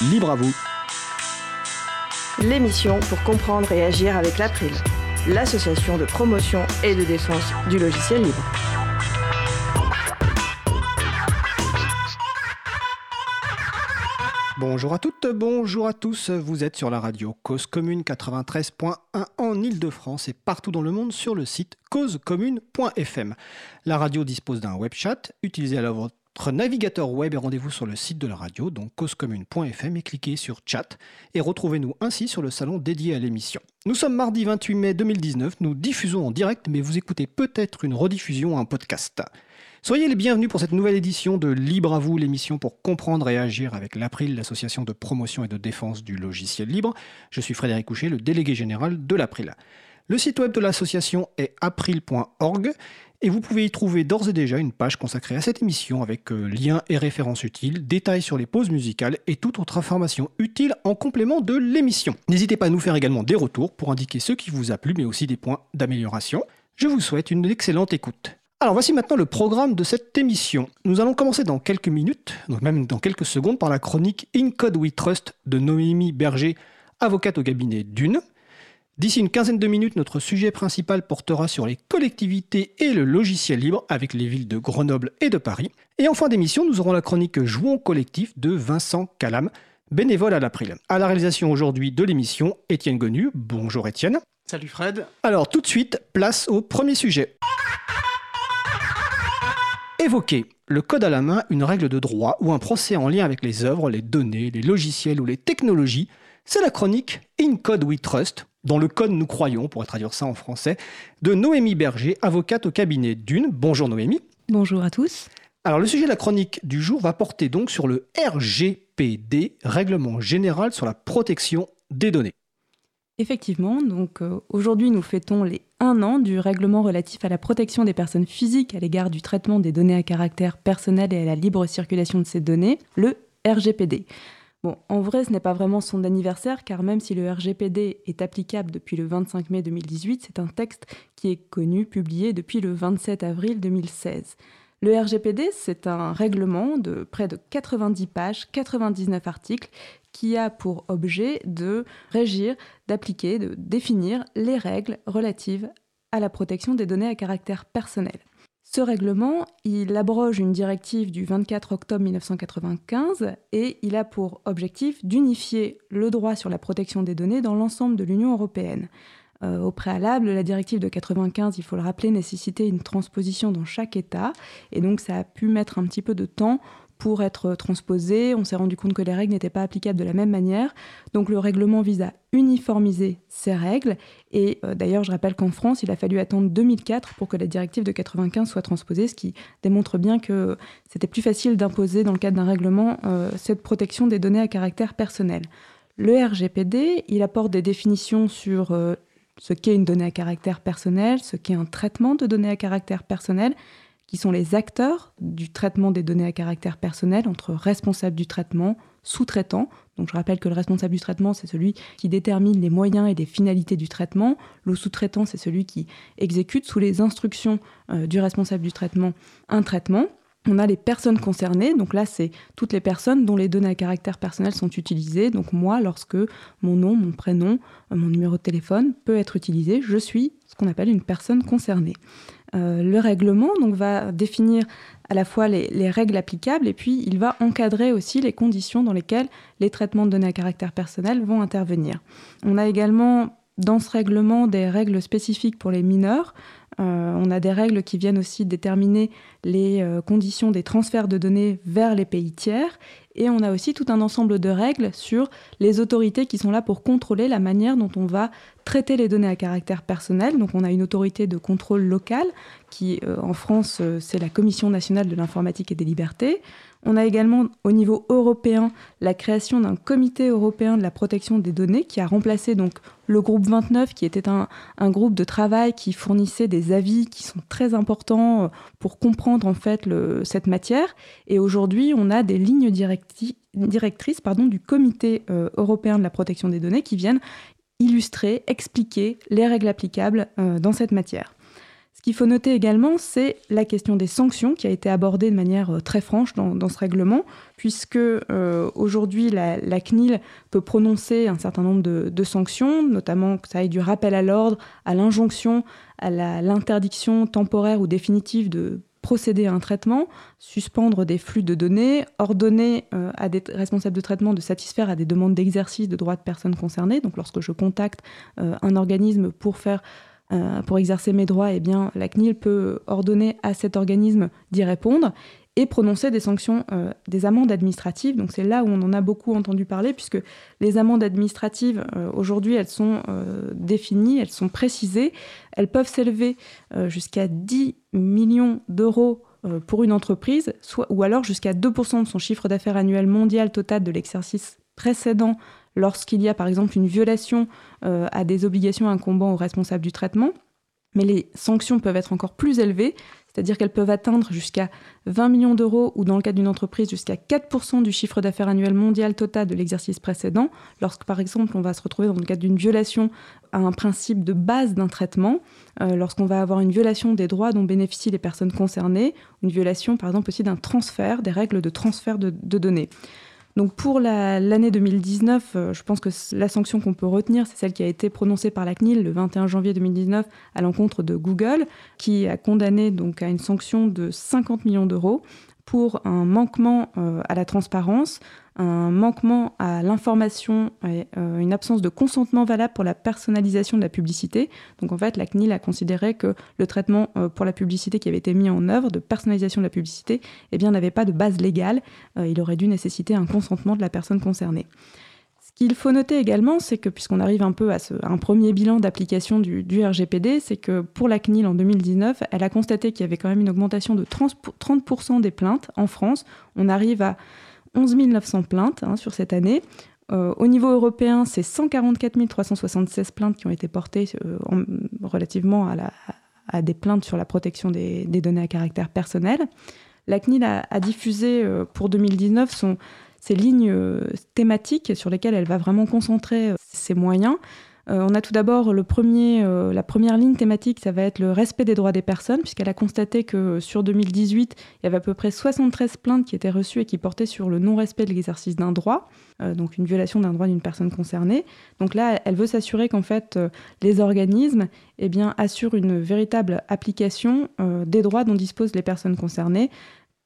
libre à vous. L'émission pour comprendre et agir avec l'April, l'association de promotion et de défense du logiciel libre. Bonjour à toutes, bonjour à tous. Vous êtes sur la radio Cause Commune 93.1 en Ile-de-France et partout dans le monde sur le site causecommune.fm. La radio dispose d'un web chat. Utilisez alors votre navigateur web et rendez-vous sur le site de la radio, donc causecommune.fm et cliquez sur chat et retrouvez-nous ainsi sur le salon dédié à l'émission. Nous sommes mardi 28 mai 2019, nous diffusons en direct mais vous écoutez peut-être une rediffusion un podcast. Soyez les bienvenus pour cette nouvelle édition de Libre à vous, l'émission pour comprendre et agir avec l'April, l'association de promotion et de défense du logiciel libre. Je suis Frédéric Couchet, le délégué général de l'April. Le site web de l'association est april.org et vous pouvez y trouver d'ores et déjà une page consacrée à cette émission avec euh, liens et références utiles, détails sur les pauses musicales et toute autre information utile en complément de l'émission. N'hésitez pas à nous faire également des retours pour indiquer ce qui vous a plu mais aussi des points d'amélioration. Je vous souhaite une excellente écoute. Alors voici maintenant le programme de cette émission. Nous allons commencer dans quelques minutes, donc même dans quelques secondes, par la chronique In Code We Trust de Noémie Berger, avocate au cabinet d'une. D'ici une quinzaine de minutes, notre sujet principal portera sur les collectivités et le logiciel libre avec les villes de Grenoble et de Paris. Et en fin d'émission, nous aurons la chronique Jouons collectif de Vincent Calam, bénévole à l'April. À la réalisation aujourd'hui de l'émission, Étienne Gonu. Bonjour Étienne. Salut Fred. Alors tout de suite, place au premier sujet. Évoquer le code à la main, une règle de droit ou un procès en lien avec les œuvres, les données, les logiciels ou les technologies, c'est la chronique In Code We Trust, dans le code nous croyons, pour traduire ça en français, de Noémie Berger, avocate au cabinet d'une. Bonjour Noémie. Bonjour à tous. Alors le sujet de la chronique du jour va porter donc sur le RGPD, Règlement général sur la protection des données. Effectivement, donc euh, aujourd'hui nous fêtons les un an du règlement relatif à la protection des personnes physiques à l'égard du traitement des données à caractère personnel et à la libre circulation de ces données, le RGPD. En vrai, ce n'est pas vraiment son anniversaire, car même si le RGPD est applicable depuis le 25 mai 2018, c'est un texte qui est connu, publié depuis le 27 avril 2016. Le RGPD, c'est un règlement de près de 90 pages, 99 articles, qui a pour objet de régir, d'appliquer, de définir les règles relatives à la protection des données à caractère personnel. Ce règlement, il abroge une directive du 24 octobre 1995 et il a pour objectif d'unifier le droit sur la protection des données dans l'ensemble de l'Union européenne. Euh, au préalable, la directive de 95, il faut le rappeler, nécessitait une transposition dans chaque État, et donc ça a pu mettre un petit peu de temps pour être transposé. On s'est rendu compte que les règles n'étaient pas applicables de la même manière. Donc le règlement vise à uniformiser ces règles. Et euh, d'ailleurs, je rappelle qu'en France, il a fallu attendre 2004 pour que la directive de 95 soit transposée, ce qui démontre bien que c'était plus facile d'imposer dans le cadre d'un règlement euh, cette protection des données à caractère personnel. Le RGPD, il apporte des définitions sur ce qu'est une donnée à caractère personnel, ce qu'est un traitement de données à caractère personnel, qui sont les acteurs du traitement des données à caractère personnel entre responsable du traitement, sous-traitant. Donc je rappelle que le responsable du traitement, c'est celui qui détermine les moyens et les finalités du traitement. Le sous-traitant, c'est celui qui exécute sous les instructions euh, du responsable du traitement un traitement. On a les personnes concernées, donc là c'est toutes les personnes dont les données à caractère personnel sont utilisées. Donc moi, lorsque mon nom, mon prénom, mon numéro de téléphone peut être utilisé, je suis ce qu'on appelle une personne concernée. Euh, le règlement donc, va définir à la fois les, les, règles applicables et puis il va encadrer aussi les conditions dans lesquelles les traitements de données à caractère personnel vont intervenir. On a également dans ce règlement des règles spécifiques pour les mineurs. Euh, on a des règles qui viennent aussi déterminer les euh, conditions des transferts de données vers les pays tiers. Et on a aussi tout un ensemble de règles sur les autorités qui sont là pour contrôler la manière dont on va traiter les données à caractère personnel. Donc on a une autorité de contrôle locale qui, euh, en France, c'est la Commission nationale de l'informatique et des libertés. On a également au niveau européen la création d'un comité européen de la protection des données qui a remplacé le groupe 29 qui était un, groupe de travail qui fournissait des avis qui sont très importants euh, pour comprendre en fait cette matière. Et aujourd'hui, on a des lignes directrices du comité euh, européen de la protection des données qui viennent illustrer, expliquer les règles applicables euh, dans cette matière. Qu'il faut noter également, c'est la question des sanctions qui a été abordée de manière euh, très franche dans, ce règlement, puisque euh, aujourd'hui la, CNIL peut prononcer un certain nombre de, sanctions, notamment que ça aille du rappel à l'ordre, à l'injonction, à l'interdiction temporaire ou définitive de procéder à un traitement, suspendre des flux de données, ordonner euh, à des responsables de traitement de satisfaire à des demandes d'exercice de droits de personnes concernées. Donc lorsque je contacte un organisme pour faire euh, pour exercer mes droits, eh bien, la CNIL peut ordonner à cet organisme d'y répondre et prononcer des sanctions, euh, des amendes administratives. Donc c'est là où on en a beaucoup entendu parler, puisque les amendes administratives, euh, aujourd'hui, elles sont définies, elles sont précisées. Elles peuvent s'élever jusqu'à 10 millions d'euros pour une entreprise, ou alors jusqu'à 2% de son chiffre d'affaires annuel mondial total de l'exercice précédent lorsqu'il y a par exemple une violation euh, à des obligations incombant aux responsables du traitement. Mais les sanctions peuvent être encore plus élevées, c'est-à-dire qu'elles peuvent atteindre jusqu'à 20 millions d'euros ou dans le cas d'une entreprise jusqu'à 4% du chiffre d'affaires annuel mondial total de l'exercice précédent, lorsque par exemple on va se retrouver dans le cadre d'une violation à un principe de base d'un traitement, euh, lorsqu'on va avoir une violation des droits dont bénéficient les personnes concernées, une violation par exemple aussi d'un transfert, des règles de transfert de données. Donc pour l'année 2019, euh, je pense que la sanction qu'on peut retenir, c'est celle qui a été prononcée par la CNIL le 21 janvier 2019 à l'encontre de Google, qui a condamné donc à une sanction de 50 millions d'euros pour un manquement euh, à la transparence, un manquement à l'information et euh, une absence de consentement valable pour la personnalisation de la publicité. Donc en fait, la CNIL a considéré que le traitement euh, pour la publicité qui avait été mis en œuvre de personnalisation de la publicité eh n'avait pas de base légale. Euh, il aurait dû nécessiter un consentement de la personne concernée. Ce qu'il faut noter également, c'est que puisqu'on arrive un peu à, un premier bilan d'application du, RGPD, c'est que pour la CNIL en 2019, elle a constaté qu'il y avait quand même une augmentation de 30% des plaintes en France. On arrive à 11 900 plaintes hein, sur cette année. Euh, au niveau européen, c'est 144 376 plaintes qui ont été portées euh, relativement à, des plaintes sur la protection des, données à caractère personnel. La CNIL a, diffusé euh, pour 2019 son, ses lignes thématiques sur lesquelles elle va vraiment concentrer ses moyens. Euh, on a tout d'abord euh, la première ligne thématique, ça va être le respect des droits des personnes, puisqu'elle a constaté que sur 2018, il y avait à peu près 73 plaintes qui étaient reçues et qui portaient sur le non-respect de l'exercice d'un droit, euh, donc une violation d'un droit d'une personne concernée. Donc là, elle veut s'assurer qu'en fait, les organismes eh bien, assurent une véritable application des droits dont disposent les personnes concernées,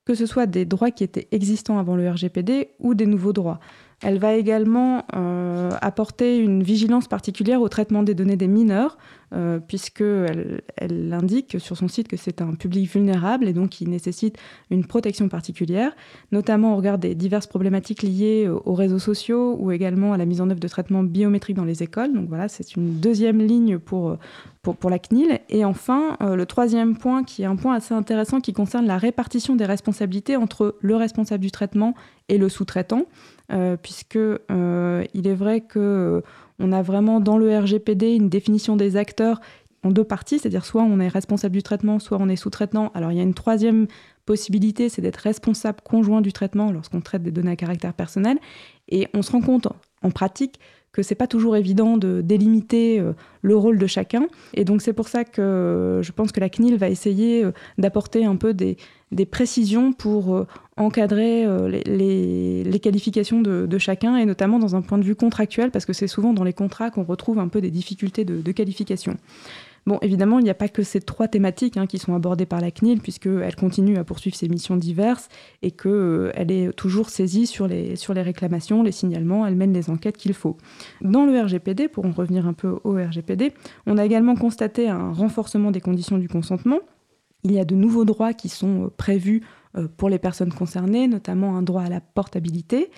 que ce soit des droits qui étaient existants avant le RGPD ou des nouveaux droits. Elle va également euh, apporter une vigilance particulière au traitement des données des mineurs, euh, puisqu'elle elle indique sur son site que c'est un public vulnérable et donc qui nécessite une protection particulière, notamment au regard des diverses problématiques liées aux réseaux sociaux ou également à la mise en œuvre de traitements biométriques dans les écoles. Donc voilà, c'est une deuxième ligne pour, pour, la CNIL. Et enfin, euh, le troisième point, qui est un point assez intéressant, qui concerne la répartition des responsabilités entre le responsable du traitement et le sous-traitant. Euh, puisque euh, il est vrai que euh, on a vraiment dans le RGPD une définition des acteurs en deux parties, c'est-à-dire soit on est responsable du traitement, soit on est sous-traitant. Alors il y a une troisième possibilité, c'est d'être responsable conjoint du traitement lorsqu'on traite des données à caractère personnel. Et on se rend compte en pratique que c'est pas toujours évident de délimiter le rôle de chacun. Et donc c'est pour ça que je pense que la CNIL va essayer d'apporter un peu des, précisions pour euh, encadrer euh, les, qualifications de, chacun, et notamment dans un point de vue contractuel, parce que c'est souvent dans les contrats qu'on retrouve un peu des difficultés de, qualification. Bon, évidemment, il n'y a pas que ces trois thématiques hein, qui sont abordées par la CNIL, puisqu'elle continue à poursuivre ses missions diverses et qu'elle euh, est toujours saisie sur les, sur les réclamations, les signalements, elle mène les enquêtes qu'il faut. Dans le RGPD, pour en revenir un peu au RGPD, on a également constaté un renforcement des conditions du consentement, il y a de nouveaux droits qui sont euh, prévus euh, pour les personnes concernées, notamment un droit à la portabilité.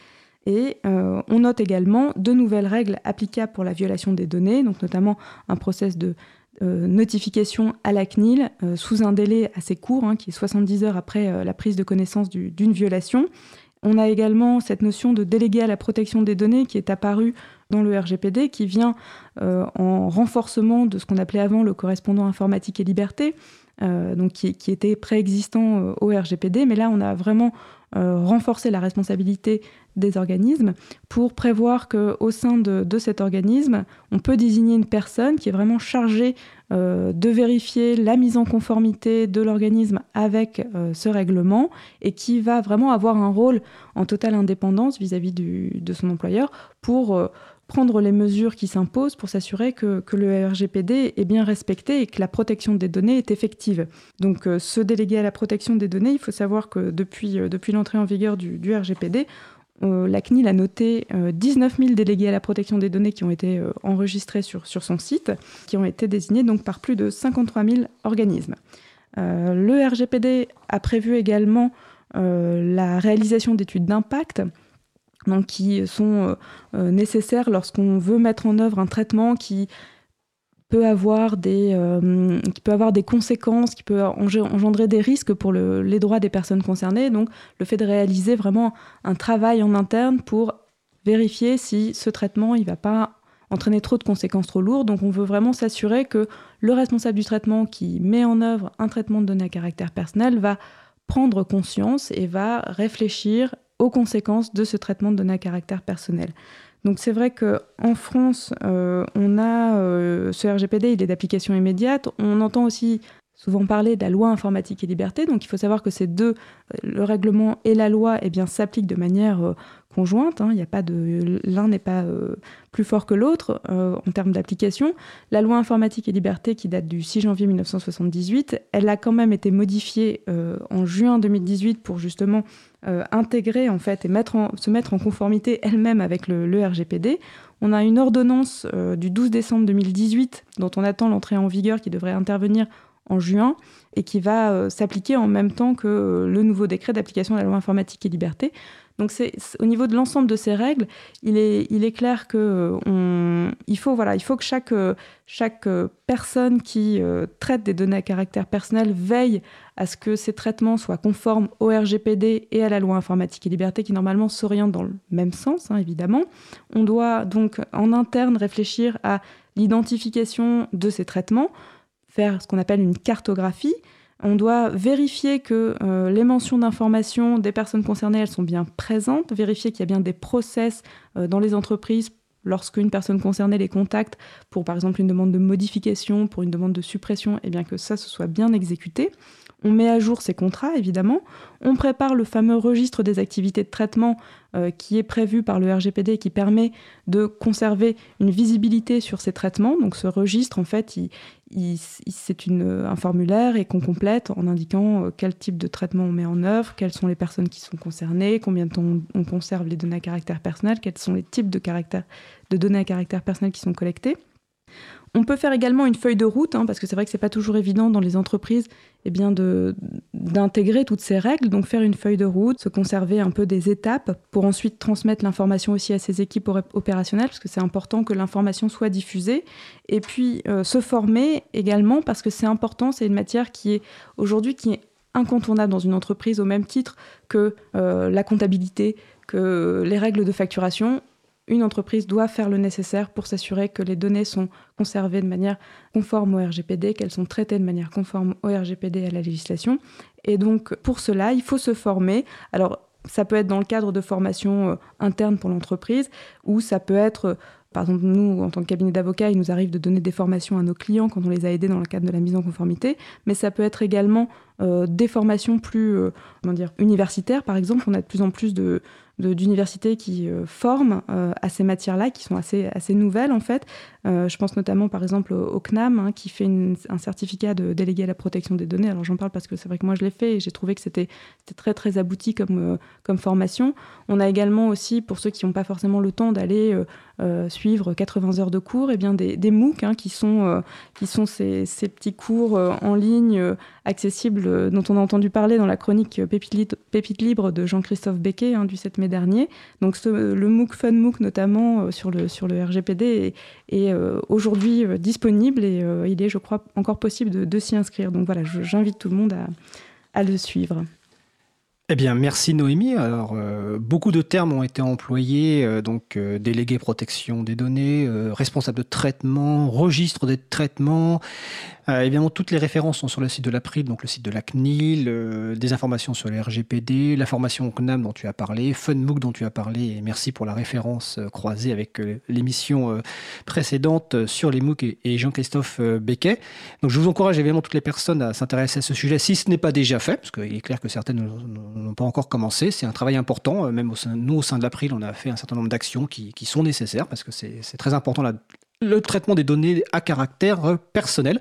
Et on note également de nouvelles règles applicables pour la violation des données, donc notamment un process de notification à la CNIL sous un délai assez court, hein, qui est 70 heures après la prise de connaissance d'une violation. On a également cette notion de délégué à la protection des données qui est apparue dans le RGPD, qui vient en renforcement de ce qu'on appelait avant le correspondant informatique et liberté, euh, donc qui, était préexistant euh, au RGPD, mais là on a vraiment renforcer la responsabilité des organismes pour prévoir qu'au sein de, cet organisme, on peut désigner une personne qui est vraiment chargée de vérifier la mise en conformité de l'organisme avec ce règlement et qui va vraiment avoir un rôle en totale indépendance vis-à-vis de son employeur pour prendre les mesures qui s'imposent pour s'assurer que, le RGPD est bien respecté et que la protection des données est effective. Donc euh, ce délégué à la protection des données, il faut savoir que depuis, euh, depuis l'entrée en vigueur du, RGPD, euh, la CNIL a noté 19 000 délégués à la protection des données qui ont été enregistrés sur, son site, qui ont été désignés donc par plus de 53 000 organismes. le RGPD a prévu également la réalisation d'études d'impact donc qui sont euh, euh, nécessaires lorsqu'on veut mettre en œuvre un traitement qui peut avoir des, euh, qui peut avoir des conséquences, qui peut engendrer des risques pour les droits des personnes concernées. Donc le fait de réaliser vraiment un travail en interne pour vérifier si ce traitement il va pas entraîner trop de conséquences trop lourdes. Donc on veut vraiment s'assurer que le responsable du traitement qui met en œuvre un traitement de données à caractère personnel va prendre conscience et va réfléchir aux conséquences de ce traitement de données à caractère personnel. Donc c'est vrai qu'en France, euh, on a euh, ce RGPD, il est d'application immédiate. On entend aussi souvent parler de la loi informatique et liberté. Donc il faut savoir que ces deux, euh, le règlement et la loi, eh bien s'appliquent de manière conjointe. Hein. Il a pas de, l'un n'est pas plus fort que l'autre en termes d'application. La loi informatique et liberté, qui date du 6 janvier 1978, elle a quand même été modifiée en juin 2018 pour justement intégrer en fait et se mettre en conformité elle-même avec le, RGPD. On a une ordonnance euh, du 12 décembre 2018 dont on attend l'entrée en vigueur qui devrait intervenir en juin et qui va euh, s'appliquer en même temps que le nouveau décret d'application de la loi informatique et liberté. Donc c'est au niveau de l'ensemble de ces règles, il est, il est clair que on, il faut voilà, il faut que chaque chaque personne qui traite des données à caractère personnel veille à ce que ces traitements soient conformes au RGPD et à la loi informatique et liberté qui normalement s'orientent dans le même sens, hein, évidemment. On doit donc en interne réfléchir à l'identification de ces traitements, faire ce qu'on appelle une cartographie. On doit vérifier que euh, les mentions d'information des personnes concernées, sont bien présentes, vérifier qu'il y a bien des process euh, dans les entreprises lorsqu'une personne concernée les contacte pour par exemple une demande de modification, pour une demande de suppression, et eh bien que ça se soit bien exécuté. On met à jour ces contrats, évidemment. On prépare le fameux registre des activités de traitement euh, qui est prévu par le RGPD qui permet de conserver une visibilité sur ces traitements. Donc ce registre, en fait, c'est un formulaire et qu'on complète en indiquant euh, quel type de traitement on met en œuvre, quelles sont les personnes qui sont concernées, combien de temps on conserve les données à caractère personnel, quels sont les types de, de données à caractère personnel qui sont collectées. On peut faire également une feuille de route, hein, parce que c'est vrai que c'est pas toujours évident dans les entreprises eh bien d'intégrer toutes ces règles. Donc faire une feuille de route, se conserver un peu des étapes pour ensuite transmettre l'information aussi à ses équipes opérationnelles, parce que c'est important que l'information soit diffusée. Et puis euh, se former également, parce que c'est important, c'est une matière qui est aujourd'hui qui est incontournable dans une entreprise au même titre que euh, la comptabilité, que les règles de facturation une entreprise doit faire le nécessaire pour s'assurer que les données sont conservées de manière conforme au RGPD, qu'elles sont traitées de manière conforme au RGPD et à la législation. Et donc, pour cela, il faut se former. Alors, ça peut être dans le cadre de formation euh, interne pour l'entreprise, ou ça peut être, euh, par exemple, nous, en tant que cabinet d'avocats, il nous arrive de donner des formations à nos clients quand on les a aidés dans le cadre de la mise en conformité, mais ça peut être également euh, des formations plus universitaires. Par exemple, on a de plus en plus de, d'universités qui euh, forment euh, à ces matières-là, qui sont assez, assez nouvelles en fait. Euh, je pense notamment par exemple au, CNAM, hein, qui fait un certificat de délégué à la protection des données. Alors j'en parle parce que c'est vrai que moi je l'ai fait et j'ai trouvé que c'était très très abouti comme, comme formation. On a également aussi, pour ceux qui n'ont pas forcément le temps d'aller suivre 80 heures de cours, et eh bien des, des MOOC hein, qui sont, qui sont ces, petits cours en ligne accessibles dont on a entendu parler dans la chronique Pépite, libre de Jean-Christophe Becquet hein, du 7 mai dernier. Donc le MOOC Fun MOOC notamment euh, sur, le, sur le RGPD euh, aujourd'hui euh, disponible et il est, je crois, encore possible de, s'y inscrire. Donc voilà, j'invite tout le monde à, le suivre. Eh bien, merci Noémie. Alors, euh, beaucoup de termes ont été employés, euh, donc euh, délégué protection des données, responsable de traitement, registre des traitements. évidemment, toutes les références sont sur le site de l'April, donc le site de la CNIL, des informations sur les RGPD, la formation CNAM dont tu as parlé, FunMOOC dont tu as parlé, merci pour la référence croisée avec l'émission précédente sur les MOOC et, Jean-Christophe Becquet. Donc, je vous encourage évidemment toutes les personnes à s'intéresser à ce sujet, si ce n'est pas déjà fait, parce qu'il est clair que certaines n'ont pas encore commencé. C'est un travail important. Euh, même au sein, nous, au sein de l'April, on a fait un certain nombre d'actions qui, sont nécessaires parce que c'est très important le traitement des données à caractère euh, personnel.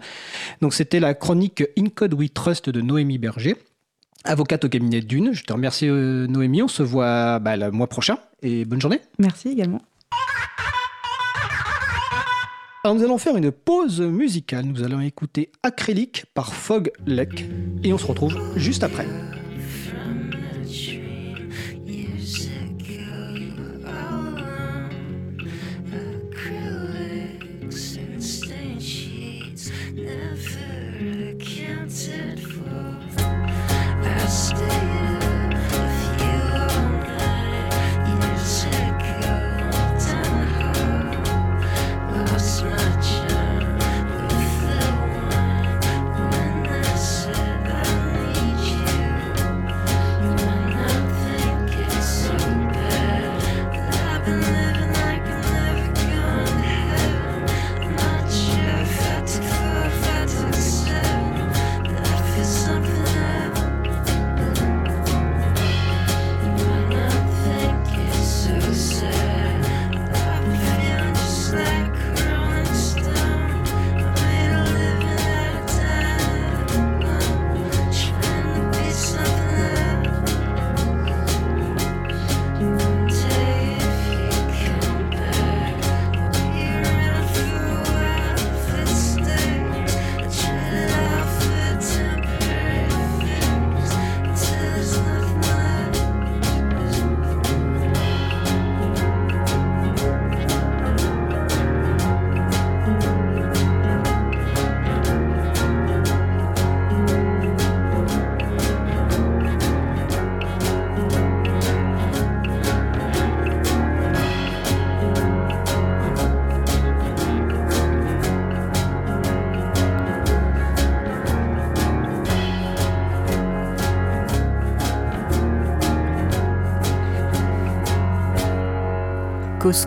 Donc c'était la chronique In Code We Trust de Noémie Berger, avocate au cabinet d'une. Je te remercie euh, Noémie, on se voit bah, le mois prochain et bonne journée. Merci également. Alors nous allons faire une pause musicale. Nous allons écouter Acrylique par Fog Lake et on se retrouve juste après. said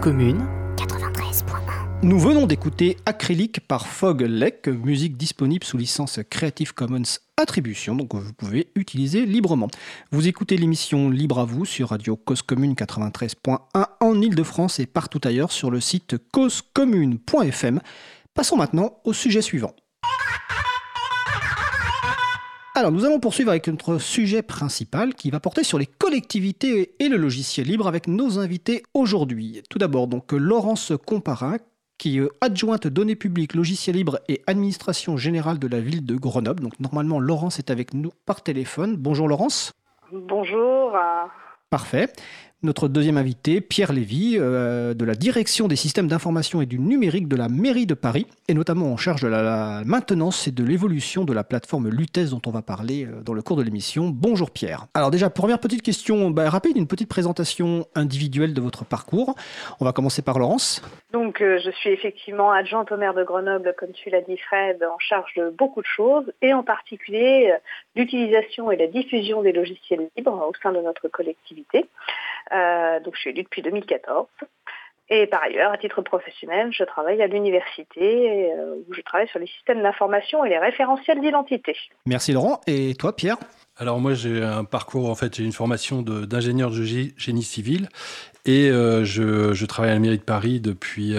commune. Nous venons d'écouter Acrylique par Fog Lake, musique disponible sous licence Creative Commons Attribution, donc vous pouvez utiliser librement. Vous écoutez l'émission Libre à vous sur Radio Cause Commune 93.1 en Ile-de-France et partout ailleurs sur le site causecommune.fm. Passons maintenant au sujet suivant. Alors, nous allons poursuivre avec notre sujet principal qui va porter sur les collectivités et le logiciel libre avec nos invités aujourd'hui. Tout d'abord, donc Laurence Comparin, qui est adjointe données publiques, logiciel libre et administration générale de la ville de Grenoble. Donc, normalement, Laurence est avec nous par téléphone. Bonjour Laurence. Bonjour. Parfait. Notre deuxième invité, Pierre Lévy, euh, de la direction des systèmes d'information et du numérique de la mairie de Paris, et notamment en charge de la, maintenance et de l'évolution de la plateforme Lutèce dont on va parler euh, dans le cours de l'émission. Bonjour Pierre. Alors déjà, première petite question bah, rapide, une petite présentation individuelle de votre parcours. On va commencer par Laurence. Donc euh, je suis effectivement adjointe au maire de Grenoble, comme tu l'as dit Fred, en charge de beaucoup de choses, et en particulier l'utilisation et la diffusion des logiciels libres au sein de notre collectivité. Euh, donc je suis élue depuis 2014. Et par ailleurs, à titre professionnel, je travaille à l'université euh, où je travaille sur les systèmes d'information et les référentiels d'identité. Merci Laurent. Et toi, Pierre? Alors moi j'ai un parcours, en fait j'ai une formation d'ingénieur de, génie civil et euh, je, travaille à la mairie de Paris depuis,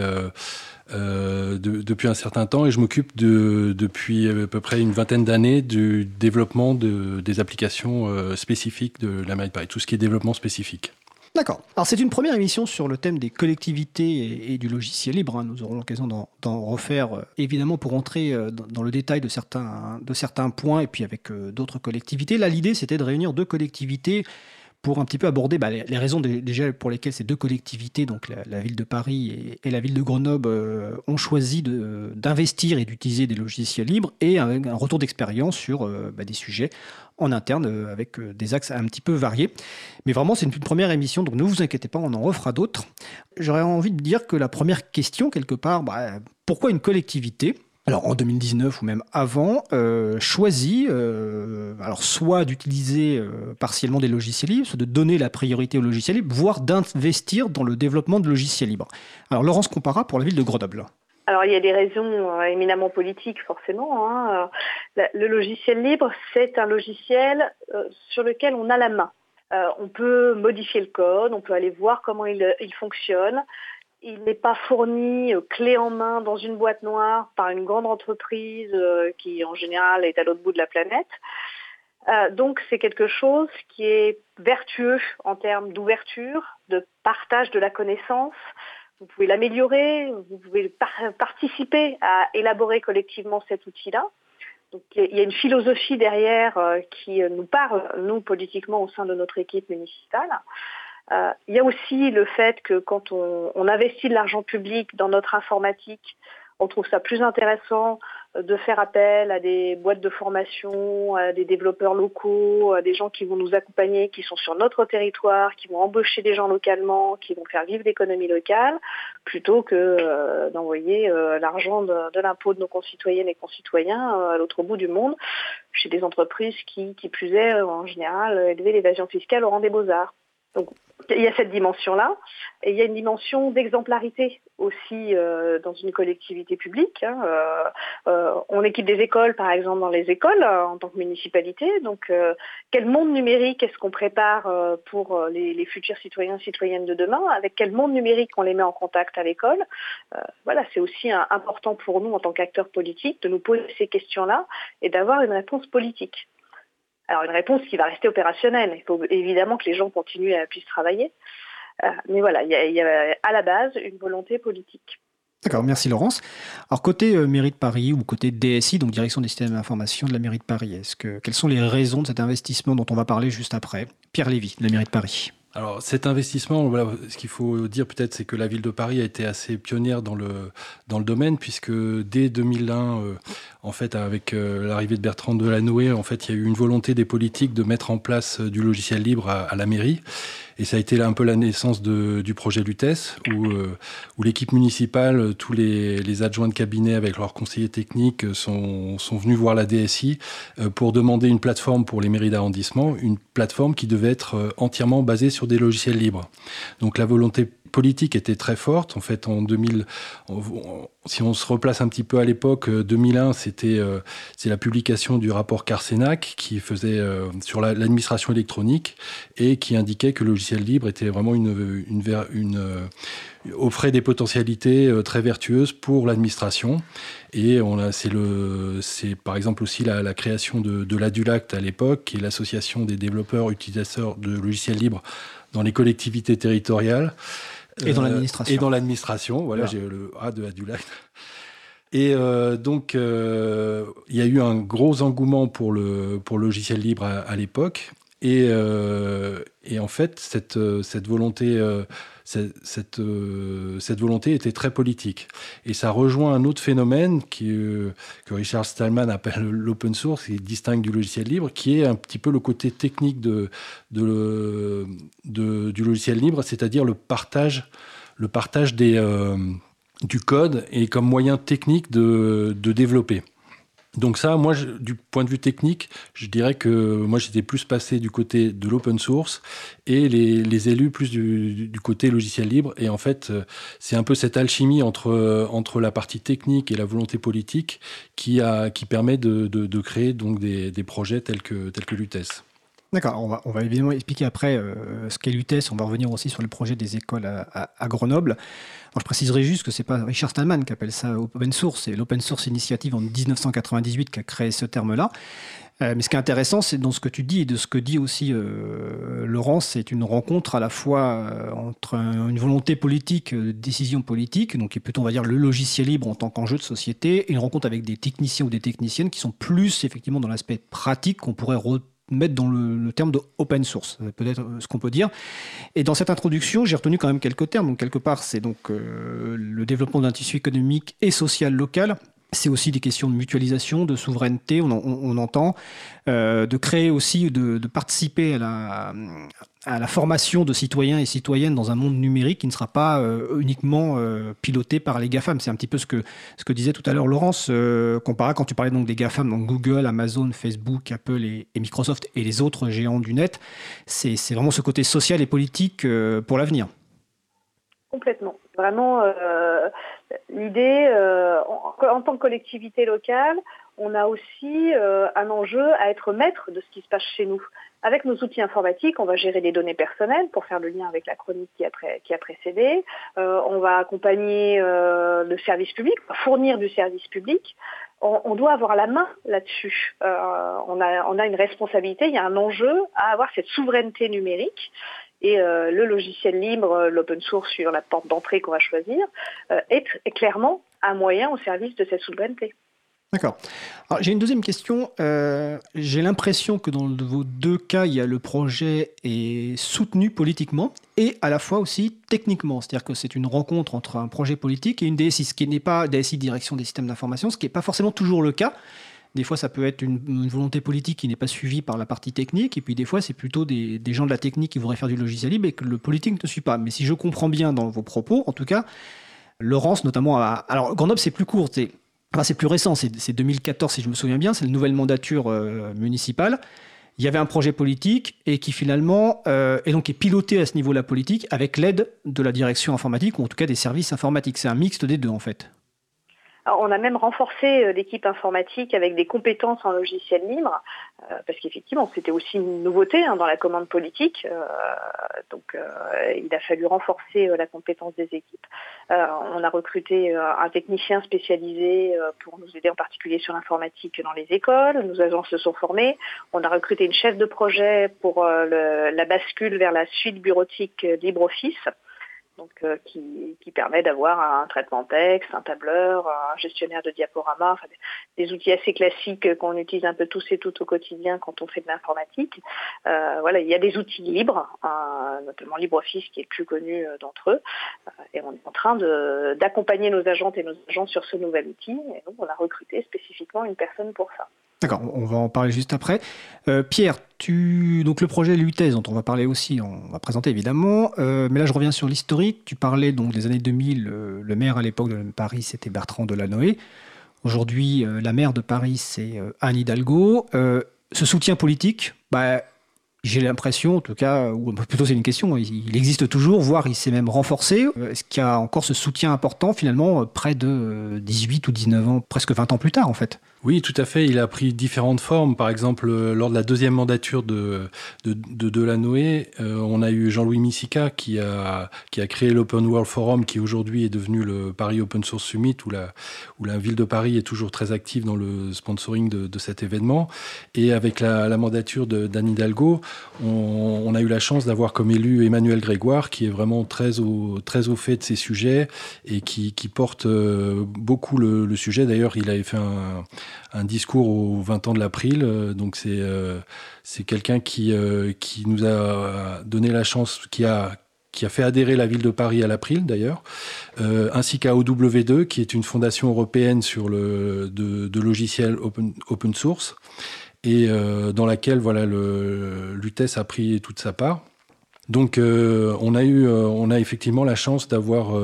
depuis un certain temps et je m'occupe de, depuis à peu près une vingtaine d'années du développement de, des applications spécifiques de la mairie de Paris, tout ce qui est développement spécifique. D'accord. Alors c'est une première émission sur le thème des collectivités et, du logiciel libre. Hein. Nous aurons l'occasion d'en refaire, euh, évidemment, pour entrer euh, dans, le détail de certains, points et puis avec euh, d'autres collectivités. Là, l'idée, c'était de réunir deux collectivités pour un petit peu aborder bah, les, raisons déjà pour lesquelles ces deux collectivités, donc la, ville de Paris et, la ville de Grenoble, euh, ont choisi d'investir et d'utiliser des logiciels libres et un, retour d'expérience sur euh, bah, des sujets en interne euh, avec des axes un petit peu variés. Mais vraiment, c'est une, première émission, donc ne vous inquiétez pas, on en refera d'autres. J'aurais envie de dire que la première question, quelque part, bah, pourquoi une collectivité alors en 2019 ou même avant, euh, choisit euh, alors soit d'utiliser euh, partiellement des logiciels libres, soit de donner la priorité aux logiciels libres, voire d'investir dans le développement de logiciels libres. Alors Laurence Compara pour la ville de Grenoble. Alors il y a des raisons éminemment politiques forcément. Hein. Le logiciel libre, c'est un logiciel sur lequel on a la main. on peut modifier le code, on peut aller voir comment il, il fonctionne il n'est pas fourni euh, clé en main dans une boîte noire par une grande entreprise euh, qui en général est à l'autre bout de la planète. Euh, donc c'est quelque chose qui est vertueux en termes d'ouverture, de partage de la connaissance. Vous pouvez l'améliorer, vous pouvez participer à élaborer collectivement cet outil-là. Donc il y a une philosophie derrière qui nous parle, nous, politiquement, au sein de notre équipe municipale. Euh, il y a aussi le fait que quand on, investit de l'argent public dans notre informatique, on trouve ça plus intéressant de faire appel à des boîtes de formation, à des développeurs locaux, à des gens qui vont nous accompagner, qui sont sur notre territoire, qui vont embaucher des gens localement, qui vont faire vivre l'économie locale, plutôt que euh, d'envoyer euh, l'argent de, l'impôt de nos concitoyennes et concitoyens à l'autre bout du monde, chez des entreprises qui, qui plus est, en général, élever l'évasion fiscale au rang des beaux-arts. Donc il y a cette dimension-là, et il y a une dimension d'exemplarité aussi euh, dans une collectivité publique. Hein. Euh, euh, on équipe des écoles, par exemple, dans les écoles en tant que municipalité. Donc, quel monde numérique est-ce qu'on prépare pour les, futurs citoyens citoyennes de demain? Avec quel monde numérique on les met en contact à l'école? Voilà, c'est aussi important pour nous en tant qu'acteurs politiques de nous poser ces questions-là et d'avoir une réponse politique. Alors une réponse qui va rester opérationnelle. Il faut évidemment que les gens continuent à puissent travailler. Euh, mais voilà, il y, a, à la base une volonté politique. D'accord, merci Laurence. Alors côté euh, mairie de Paris ou côté DSI, donc direction des systèmes d'information de la mairie de Paris, est-ce que quelles sont les raisons de cet investissement dont on va parler juste après? Pierre Lévy, de la mairie de Paris. Alors cet investissement, ce qu'il faut dire peut-être, c'est que la ville de Paris a été assez pionnière dans le, domaine, puisque dès 2001, euh, en fait, avec euh, l'arrivée de Bertrand Delanoë, en fait, il y a eu une volonté des politiques de mettre en place euh, du logiciel libre à la mairie. Et ça a été un peu la naissance du projet Lutèce, où, euh, l'équipe municipale, tous les, les, adjoints de cabinet avec leurs conseillers techniques sont, sont venus voir la DSI euh, pour demander une plateforme pour les mairies d'arrondissement, une plateforme qui devait être euh, entièrement basée sur des logiciels libres. Donc la volonté politique était très forte. En fait, en 2000, si on se replace un petit peu à l'époque, 2001, euh, c'était euh, la publication du rapport Carsenac qui faisait euh, sur l'administration électronique et qui indiquait que le logiciel libre était vraiment une, une, offrait des potentialités très vertueuses pour l'administration. Et c'est par exemple aussi la, la création de, de l'ADULACT à l'époque, qui est l'association des développeurs utilisateurs de logiciels libres dans les collectivités territoriales. Et dans euh, l'administration. Et dans l'administration, voilà, j'ai le A de Adulac. Et euh, donc, euh, il y a eu un gros engouement pour le, pour le logiciel libre à l'époque. Et, euh, et, en fait, cette, cette volonté, cette, euh, cette, volonté était très politique. Et ça rejoint un autre phénomène qui, que Richard Stallman appelle l'open source, qui distingue du logiciel libre, qui est un petit peu le côté technique du logiciel libre, c'est-à-dire le partage, le partage des, du code et comme moyen technique de développer. Donc ça, moi, du point de vue technique, je dirais que moi, j'étais plus passé du côté de l'open source et les, élus plus du, côté logiciel libre. Et en fait, euh, c'est un peu cette alchimie entre, euh, entre la partie technique et la volonté politique qui, a, qui permet de, de, créer donc des, des, projets tels que, tels que l'UTES. On va, évidemment expliquer après euh, ce qu'est l'UTES. On va revenir aussi sur le projet des écoles à, Grenoble je préciserai juste que c'est pas Richard Stallman qui appelle ça open source, c'est l'Open Source Initiative en 1998 qui a créé ce terme-là. Euh, mais ce qui est intéressant, c'est dans ce que tu dis et de ce que dit aussi euh, Laurence, c'est une rencontre à la fois euh, entre une volonté politique, décision politique, donc qui est plutôt, on va dire, le logiciel libre en tant qu'enjeu de société, et une rencontre avec des techniciens ou des techniciennes qui sont plus effectivement dans l'aspect pratique qu'on pourrait mettre dans le, terme de open source, peut-être ce qu'on peut dire. Et dans cette introduction, j'ai retenu quand même quelques termes. Donc quelque part, c'est donc le développement d'un tissu économique et social local c'est aussi des questions de mutualisation, de souveraineté, on, entend, euh, de créer aussi, de, participer à la, à la, formation de citoyens et citoyennes dans un monde numérique qui ne sera pas euh, uniquement euh, piloté par les GAFAM. C'est un petit peu ce que, ce que disait tout à l'heure Laurence, comparé quand tu parlais donc des GAFAM, donc Google, Amazon, Facebook, Apple et, Microsoft et les autres géants du net. C'est vraiment ce côté social et politique pour l'avenir. Complètement. Vraiment, L'idée, euh, en, tant que collectivité locale, on a aussi euh, un enjeu à être maître de ce qui se passe chez nous. Avec nos outils informatiques, on va gérer les données personnelles pour faire le lien avec la chronique qui a, qui a précédé. Euh, on va accompagner le service public, fournir du service public. On, doit avoir la main là-dessus. on, a, on a une responsabilité, il y a un enjeu à avoir cette souveraineté numérique. Et euh, le logiciel libre, euh, l'open source sur la porte d'entrée qu'on va choisir, euh, est, clairement un moyen au service de cette souveraineté. D'accord. J'ai une deuxième question. J'ai l'impression que dans vos deux cas, il y a le projet est soutenu politiquement et à la fois aussi techniquement. C'est-à-dire que c'est une rencontre entre un projet politique et une DSI, ce qui n'est pas DSI direction des systèmes d'information, ce qui n'est pas forcément toujours le cas. Des fois, ça peut être une, volonté politique qui n'est pas suivie par la partie technique, et puis des fois, c'est plutôt des, gens de la technique qui voudraient faire du logiciel libre et que le politique ne suit pas. Mais si je comprends bien dans vos propos, en tout cas, Laurence, notamment, a... alors Grenoble, c'est plus court, c'est enfin, plus récent, c'est 2014 si je me souviens bien, c'est la nouvelle mandature euh, municipale. Il y avait un projet politique et qui finalement euh, est donc piloté à ce niveau-là politique avec l'aide de la direction informatique ou en tout cas des services informatiques. C'est un mixte des deux en fait on a même renforcé euh, l'équipe informatique avec des compétences en logiciel libre, euh, parce qu'effectivement, c'était aussi une nouveauté hein, dans la commande politique. Euh, donc, il a fallu renforcer la compétence des équipes. on a recruté un technicien spécialisé pour nous aider en particulier sur l'informatique dans les écoles. Nos agents se sont formés. On a recruté une chef de projet pour la bascule vers la suite bureautique LibreOffice donc euh, qui, permet d'avoir un traitement texte, un tableur, un gestionnaire de diaporama, enfin, des, outils assez classiques qu'on utilise un peu tous et toutes au quotidien quand on fait de l'informatique. Euh, voilà, il y a des outils libres, hein, notamment LibreOffice qui est le plus connu euh, d'entre eux, et on est en train d'accompagner nos agentes et nos agents sur ce nouvel outil. Et donc on a recruté spécifiquement une personne pour ça. D'accord, on va en parler juste après. Euh, Pierre, tu donc le projet Lutèce dont on va parler aussi, on va présenter évidemment. Euh, mais là, je reviens sur l'historique. Tu parlais donc des années 2000. Euh, le maire à l'époque de Paris, c'était Bertrand Delanoë. Aujourd'hui, la maire de Paris, c'est Anne Hidalgo. ce soutien politique, bah, j'ai l'impression, en tout cas, ou plutôt c'est une question, il, existe toujours, voire il s'est même renforcé. Est-ce qu'il y a encore ce soutien important finalement près de 18 ou 19 ans, presque 20 ans plus tard en fait? Oui, tout à fait. Il a pris différentes formes. Par exemple, euh, lors de la deuxième mandature de, de, de Delanoë, euh, on a eu Jean-Louis Missica qui a, créé l'Open World Forum, qui aujourd'hui est devenu le Paris Open Source Summit, où la, ville de Paris est toujours très active dans le sponsoring de, cet événement. Et avec la, mandature d'Anne Hidalgo, on, on, a eu la chance d'avoir comme élu Emmanuel Grégoire, qui est vraiment très au, fait de ces sujets et qui, qui porte euh, beaucoup le, le sujet. D'ailleurs, il avait fait un un discours aux 20 ans de l'April. Euh, donc c'est euh, c'est quelqu'un qui, euh, qui nous a donné la chance, qui a qui a fait adhérer la ville de Paris à l'April d'ailleurs, ainsi qu'à OW2, qui est une fondation européenne sur le, de, logiciels open, open source, et dans laquelle voilà, l'UTES a pris toute sa part. Donc on a eu, on a effectivement la chance d'avoir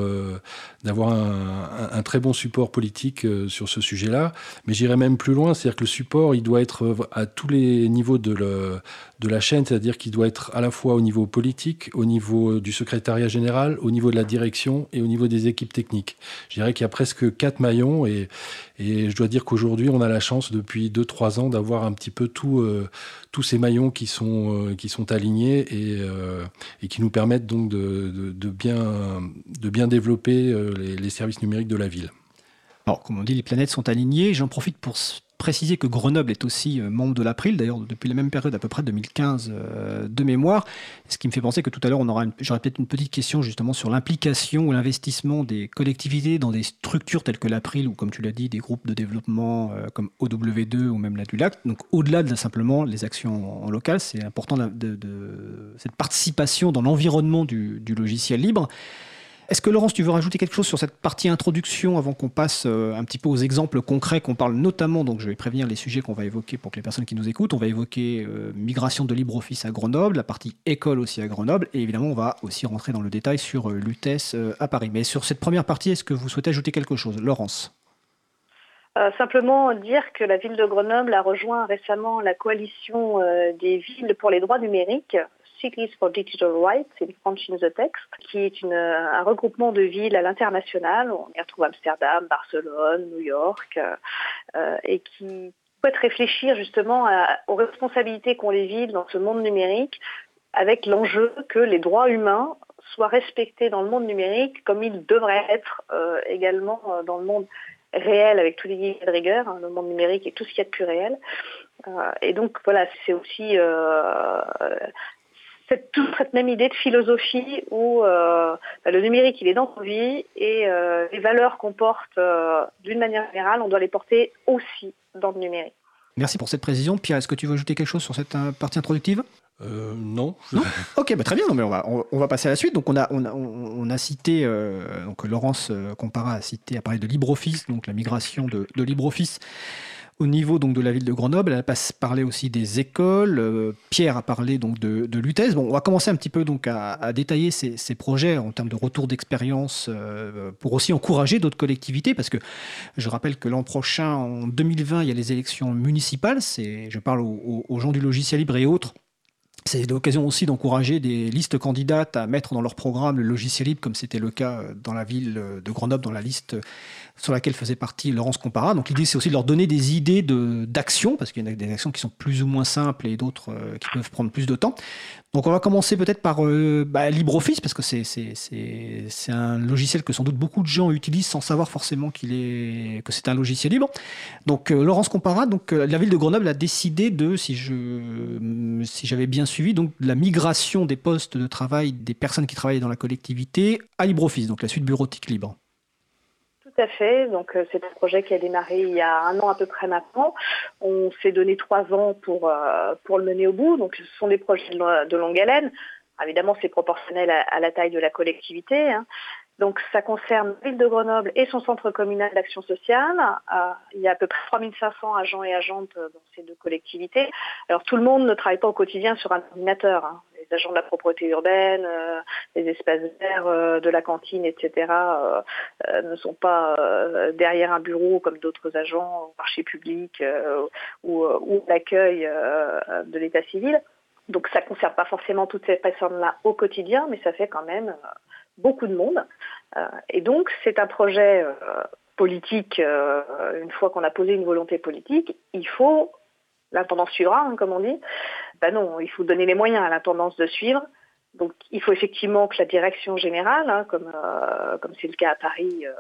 d'avoir un, très bon support politique euh, sur ce sujet-là. Mais j'irai même plus loin, c'est-à-dire que le support, il doit être euh, à tous les niveaux de, le, de la chaîne, c'est-à-dire qu'il doit être à la fois au niveau politique, au niveau du secrétariat général, au niveau de la direction et au niveau des équipes techniques. Je dirais qu'il y a presque quatre maillons et, je dois dire qu'aujourd'hui, on a la chance depuis 2-3 ans d'avoir un petit peu tout, euh, tous ces maillons qui sont, qui sont alignés et, qui nous permettent donc de bien, de bien développer les, services numériques de la ville. Alors, comme on dit, les planètes sont alignées. J'en profite pour préciser que Grenoble est aussi euh, membre de l'April, d'ailleurs depuis la même période, à peu près 2015 euh, de mémoire. Ce qui me fait penser que tout à l'heure, on aura j'aurai peut-être une petite question justement sur l'implication ou l'investissement des collectivités dans des structures telles que l'April ou, comme tu l'as dit, des groupes de développement euh, comme OW2 ou même la Dulac. Donc, au-delà de simplement les actions en, local, c'est important de, cette participation dans l'environnement du logiciel libre. Est-ce que Laurence, tu veux rajouter quelque chose sur cette partie introduction avant qu'on passe euh, un petit peu aux exemples concrets qu'on parle notamment, donc je vais prévenir les sujets qu'on va évoquer pour que les personnes qui nous écoutent, on va évoquer euh, migration de LibreOffice à Grenoble, la partie école aussi à Grenoble, et évidemment on va aussi rentrer dans le détail sur euh, l'UTES à Paris. Mais sur cette première partie, est-ce que vous souhaitez ajouter quelque chose Laurence? Simplement dire que la ville de Grenoble a rejoint récemment la coalition des villes pour les droits numériques, For Digital Rights in French in the Text, qui est une, un regroupement de villes à l'international. On y retrouve Amsterdam, Barcelone, New York, euh, et qui souhaite réfléchir justement aux responsabilités qu'ont les villes dans ce monde numérique, avec l'enjeu que les droits humains soient respectés dans le monde numérique comme ils devraient être euh, également euh, dans le monde réel avec tous les guillemets de rigueur, hein, le monde numérique et tout ce qu'il y a de plus réel. Euh, et donc voilà, c'est aussi euh, cette, toute cette même idée de philosophie où euh, bah, le numérique il est dans nos vie et euh, les valeurs qu'on porte euh, d'une manière générale, on doit les porter aussi dans le numérique. Merci pour cette précision. Pierre, est-ce que tu veux ajouter quelque chose sur cette partie introductive? Non. ok, bah très bien. Non, mais on va, on, va passer à la suite. Donc, on a, on a, on a cité, donc Laurence Compara a cité, a parlé de LibreOffice, donc la migration de, de LibreOffice au niveau donc de la ville de Grenoble, elle a parlé aussi des écoles. Euh, Pierre a parlé donc de, de on va commencer un petit peu donc à, détailler ces, projets en termes de retour d'expérience euh, pour aussi encourager d'autres collectivités, parce que je rappelle que l'an prochain, en 2020, il y a les élections municipales. C'est, je parle aux gens du logiciel libre et autres c'est l'occasion aussi d'encourager des listes candidates à mettre dans leur programme le logiciel libre, comme c'était le cas euh, dans la ville de Grenoble, dans la liste sur laquelle faisait partie Laurence Compara. Donc l'idée, c'est aussi de leur donner des idées d'action, parce qu'il y a des actions qui sont plus ou moins simples et d'autres euh, qui peuvent prendre plus de temps. Donc on va commencer peut-être par euh, bah, LibreOffice, parce que c'est un logiciel que sans doute beaucoup de gens utilisent sans savoir forcément est, que c'est un logiciel libre. Donc euh, Laurence Compara, donc, euh, la ville de Grenoble a décidé de, si je si j'avais bien suivi, donc la migration des postes de travail des personnes qui travaillent dans la collectivité à LibreOffice, donc la suite bureautique libre. Tout à fait. Donc euh, c'est un projet qui a démarré il y a un an à peu près maintenant. On s'est donné trois ans pour euh, pour le mener au bout. Donc ce sont des projets de, longue haleine. Évidemment, c'est proportionnel à, la taille de la collectivité. Hein. Donc ça concerne la ville de Grenoble et son centre communal d'action sociale. Euh, il y a à peu près 3500 agents et agentes dans ces deux collectivités. Alors tout le monde ne travaille pas au quotidien sur un ordinateur. Hein les agents de la propreté urbaine, euh, les espaces verts euh, de la cantine, etc., euh, ne sont pas derrière un bureau comme d'autres agents au marché public ou, ou l'accueil de l'état civil. Donc ça ne concerne pas forcément toutes ces personnes-là au quotidien, mais ça fait quand même beaucoup de monde. et donc c'est un projet politique, une fois qu'on a posé une volonté politique, il faut l'intendance suivra, hein, comme on dit. Ben non, il faut donner les moyens à l'intendance de suivre. Donc il faut effectivement que la direction générale, hein, comme euh, comme c'est le cas à Paris, euh,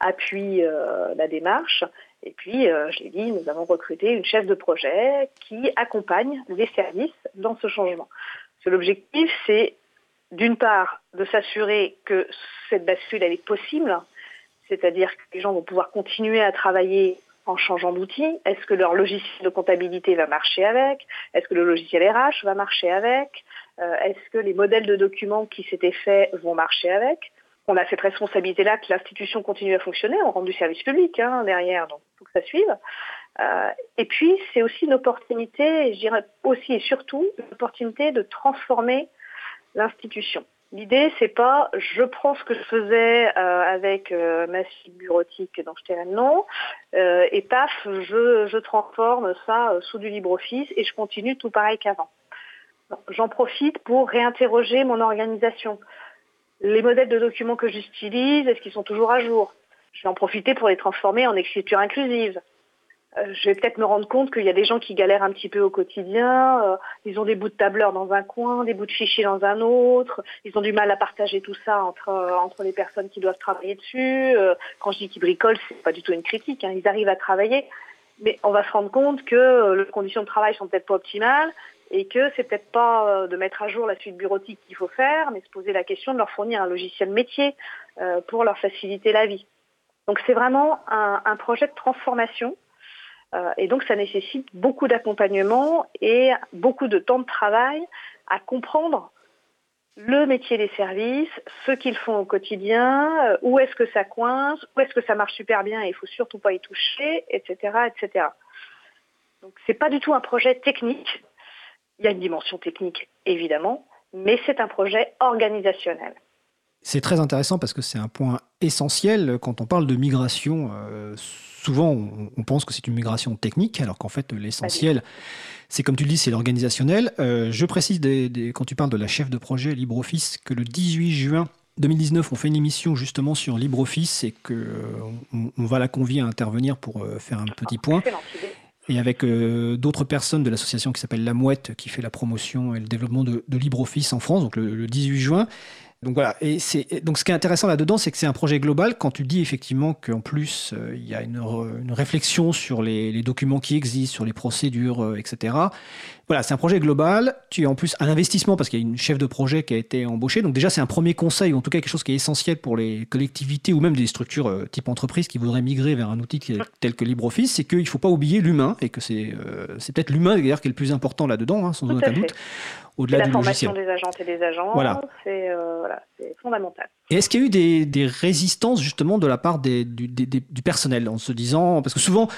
appuie euh, la démarche. Et puis, je l'ai dit, nous avons recruté une chef de projet qui accompagne les services dans ce changement. L'objectif, c'est d'une part de s'assurer que cette bascule elle est possible, c'est-à-dire que les gens vont pouvoir continuer à travailler en changeant d'outil Est-ce que leur logiciel de comptabilité va marcher avec? Est-ce que le logiciel RH va marcher avec? Euh, Est-ce que les modèles de documents qui s'étaient faits vont marcher avec? On a cette responsabilité-là que l'institution continue à fonctionner. On rend du service public hein, derrière, donc il faut que ça suive. Euh, et puis, c'est aussi une opportunité, je dirais aussi et surtout, une opportunité de transformer l'institution. L'idée, c'est pas je prends ce que je faisais euh, avec euh, ma fille bureautique dont je t'ai non, euh, et paf, je, je transforme ça sous du LibreOffice et je continue tout pareil qu'avant. J'en profite pour réinterroger mon organisation. Les modèles de documents que j'utilise, est-ce qu'ils sont toujours à jour? Je vais en profiter pour les transformer en écriture inclusive. Euh, je vais peut-être me rendre compte qu'il y a des gens qui galèrent un petit peu au quotidien. Euh, ils ont des bouts de tableur dans un coin, des bouts de fichiers dans un autre. Ils ont du mal à partager tout ça entre euh, entre les personnes qui doivent travailler dessus. quand je dis qu'ils bricolent, c'est pas du tout une critique. Hein. Ils arrivent à travailler, Mais on va se rendre compte que les conditions de travail sont peut-être pas optimales et que c'est peut-être pas de mettre à jour la suite bureautique qu'il faut faire, mais se poser la question de leur fournir un logiciel métier pour leur faciliter la vie. Donc c'est vraiment un, projet de transformation et donc ça nécessite beaucoup d'accompagnement et beaucoup de temps de travail à comprendre le métier des services, ce qu'ils font au quotidien, euh, où est-ce que ça coince, où est-ce que ça marche super bien et il faut surtout pas y toucher, etc., etc. Donc c'est pas du tout un projet technique. Il y a une dimension technique évidemment, mais c'est un projet organisationnel. C'est très intéressant parce que c'est un point essentiel quand on parle de migration. Euh, souvent, on, pense que c'est une migration technique, alors qu'en fait, l'essentiel, c'est comme tu le dis, c'est l'organisationnel. Euh, je précise, quand tu parles de la chef de projet LibreOffice, que le 18 juin 2019, on fait une émission justement sur LibreOffice et qu'on euh, on va la convier à intervenir pour faire un petit point. Et avec d'autres personnes de l'association qui s'appelle La Mouette, qui fait la promotion et le développement de, LibreOffice en France, donc le 18 juin. Donc voilà, et c'est donc ce qui est intéressant là-dedans, c'est que c'est un projet global. Quand tu dis effectivement qu'en plus euh, il y a une, réflexion sur les, les, documents qui existent, sur les procédures, euh, etc. Voilà, c'est un projet global. Tu as en plus un investissement parce qu'il y a une chef de projet qui a été embauchée. Donc déjà c'est un premier conseil, ou en tout cas quelque chose qui est essentiel pour les collectivités ou même des structures euh, type entreprise qui voudraient migrer vers un outil tel que LibreOffice, c'est qu'il ne faut pas oublier l'humain et que c'est c'est peut-être l'humain d'ailleurs qui est le plus important là-dedans, hein, sans aucun doute au-delà la formation des agentes et des agents, euh, c'est fondamental. Et est-ce qu'il y a eu des, résistances justement de la part des, du, personnel en se disant, parce que souvent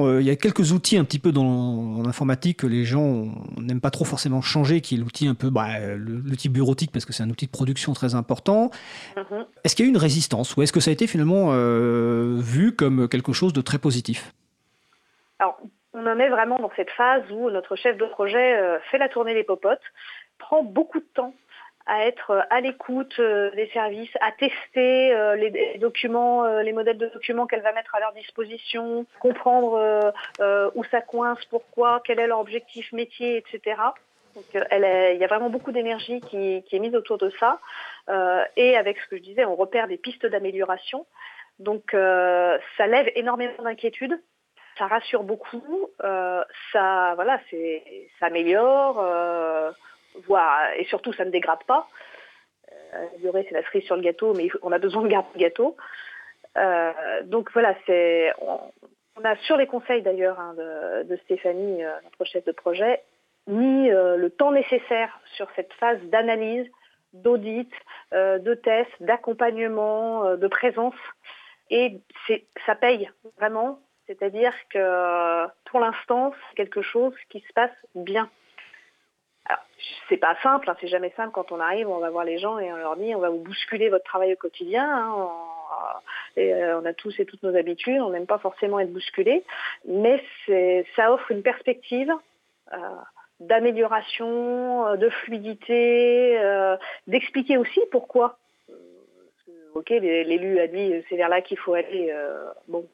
euh, il y a quelques outils un petit peu dans, l'informatique que les gens n'aiment pas trop forcément changer, qui est l'outil un peu, bah, l'outil bureautique parce que c'est un outil de production très important. Mm-hmm. Est-ce qu'il y a eu une résistance ou est-ce que ça a été finalement euh, vu comme quelque chose de très positif? Alors on en est vraiment dans cette phase où notre chef de projet euh, fait la tournée des popotes, prend beaucoup de temps à être euh, à l'écoute euh, des services, à tester les documents, les modèles de documents qu'elle va mettre à leur disposition, comprendre où ça coince, pourquoi, quel est leur objectif métier, etc. Donc, il y a vraiment beaucoup d'énergie qui, est mise autour de ça. et avec ce que je disais, on repère des pistes d'amélioration. Donc ça lève énormément d'inquiétudes ça rassure beaucoup, euh, ça, voilà, c'est, ça améliore, euh, et surtout ça ne dégrade pas. Euh, c'est la cerise sur le gâteau, mais on a besoin de garder le gâteau. Euh, donc voilà, c'est, on, a sur les conseils d'ailleurs hein, de, Stéphanie, notre chef de projet, mis le temps nécessaire sur cette phase d'analyse, d'audit, de test, d'accompagnement, de présence. Et ça paye vraiment c'est-à-dire que pour l'instant, c'est quelque chose qui se passe bien. C'est pas simple, hein, c'est jamais simple quand on arrive, on va voir les gens et on leur dit on va vous bousculer votre travail au quotidien. Hein, on, et euh, on a tous et toutes nos habitudes, on n'aime pas forcément être bousculé, mais ça offre une perspective euh, d'amélioration, euh, de fluidité, d'expliquer aussi pourquoi. ok, l'élu a dit c'est vers là qu'il faut aller. bon,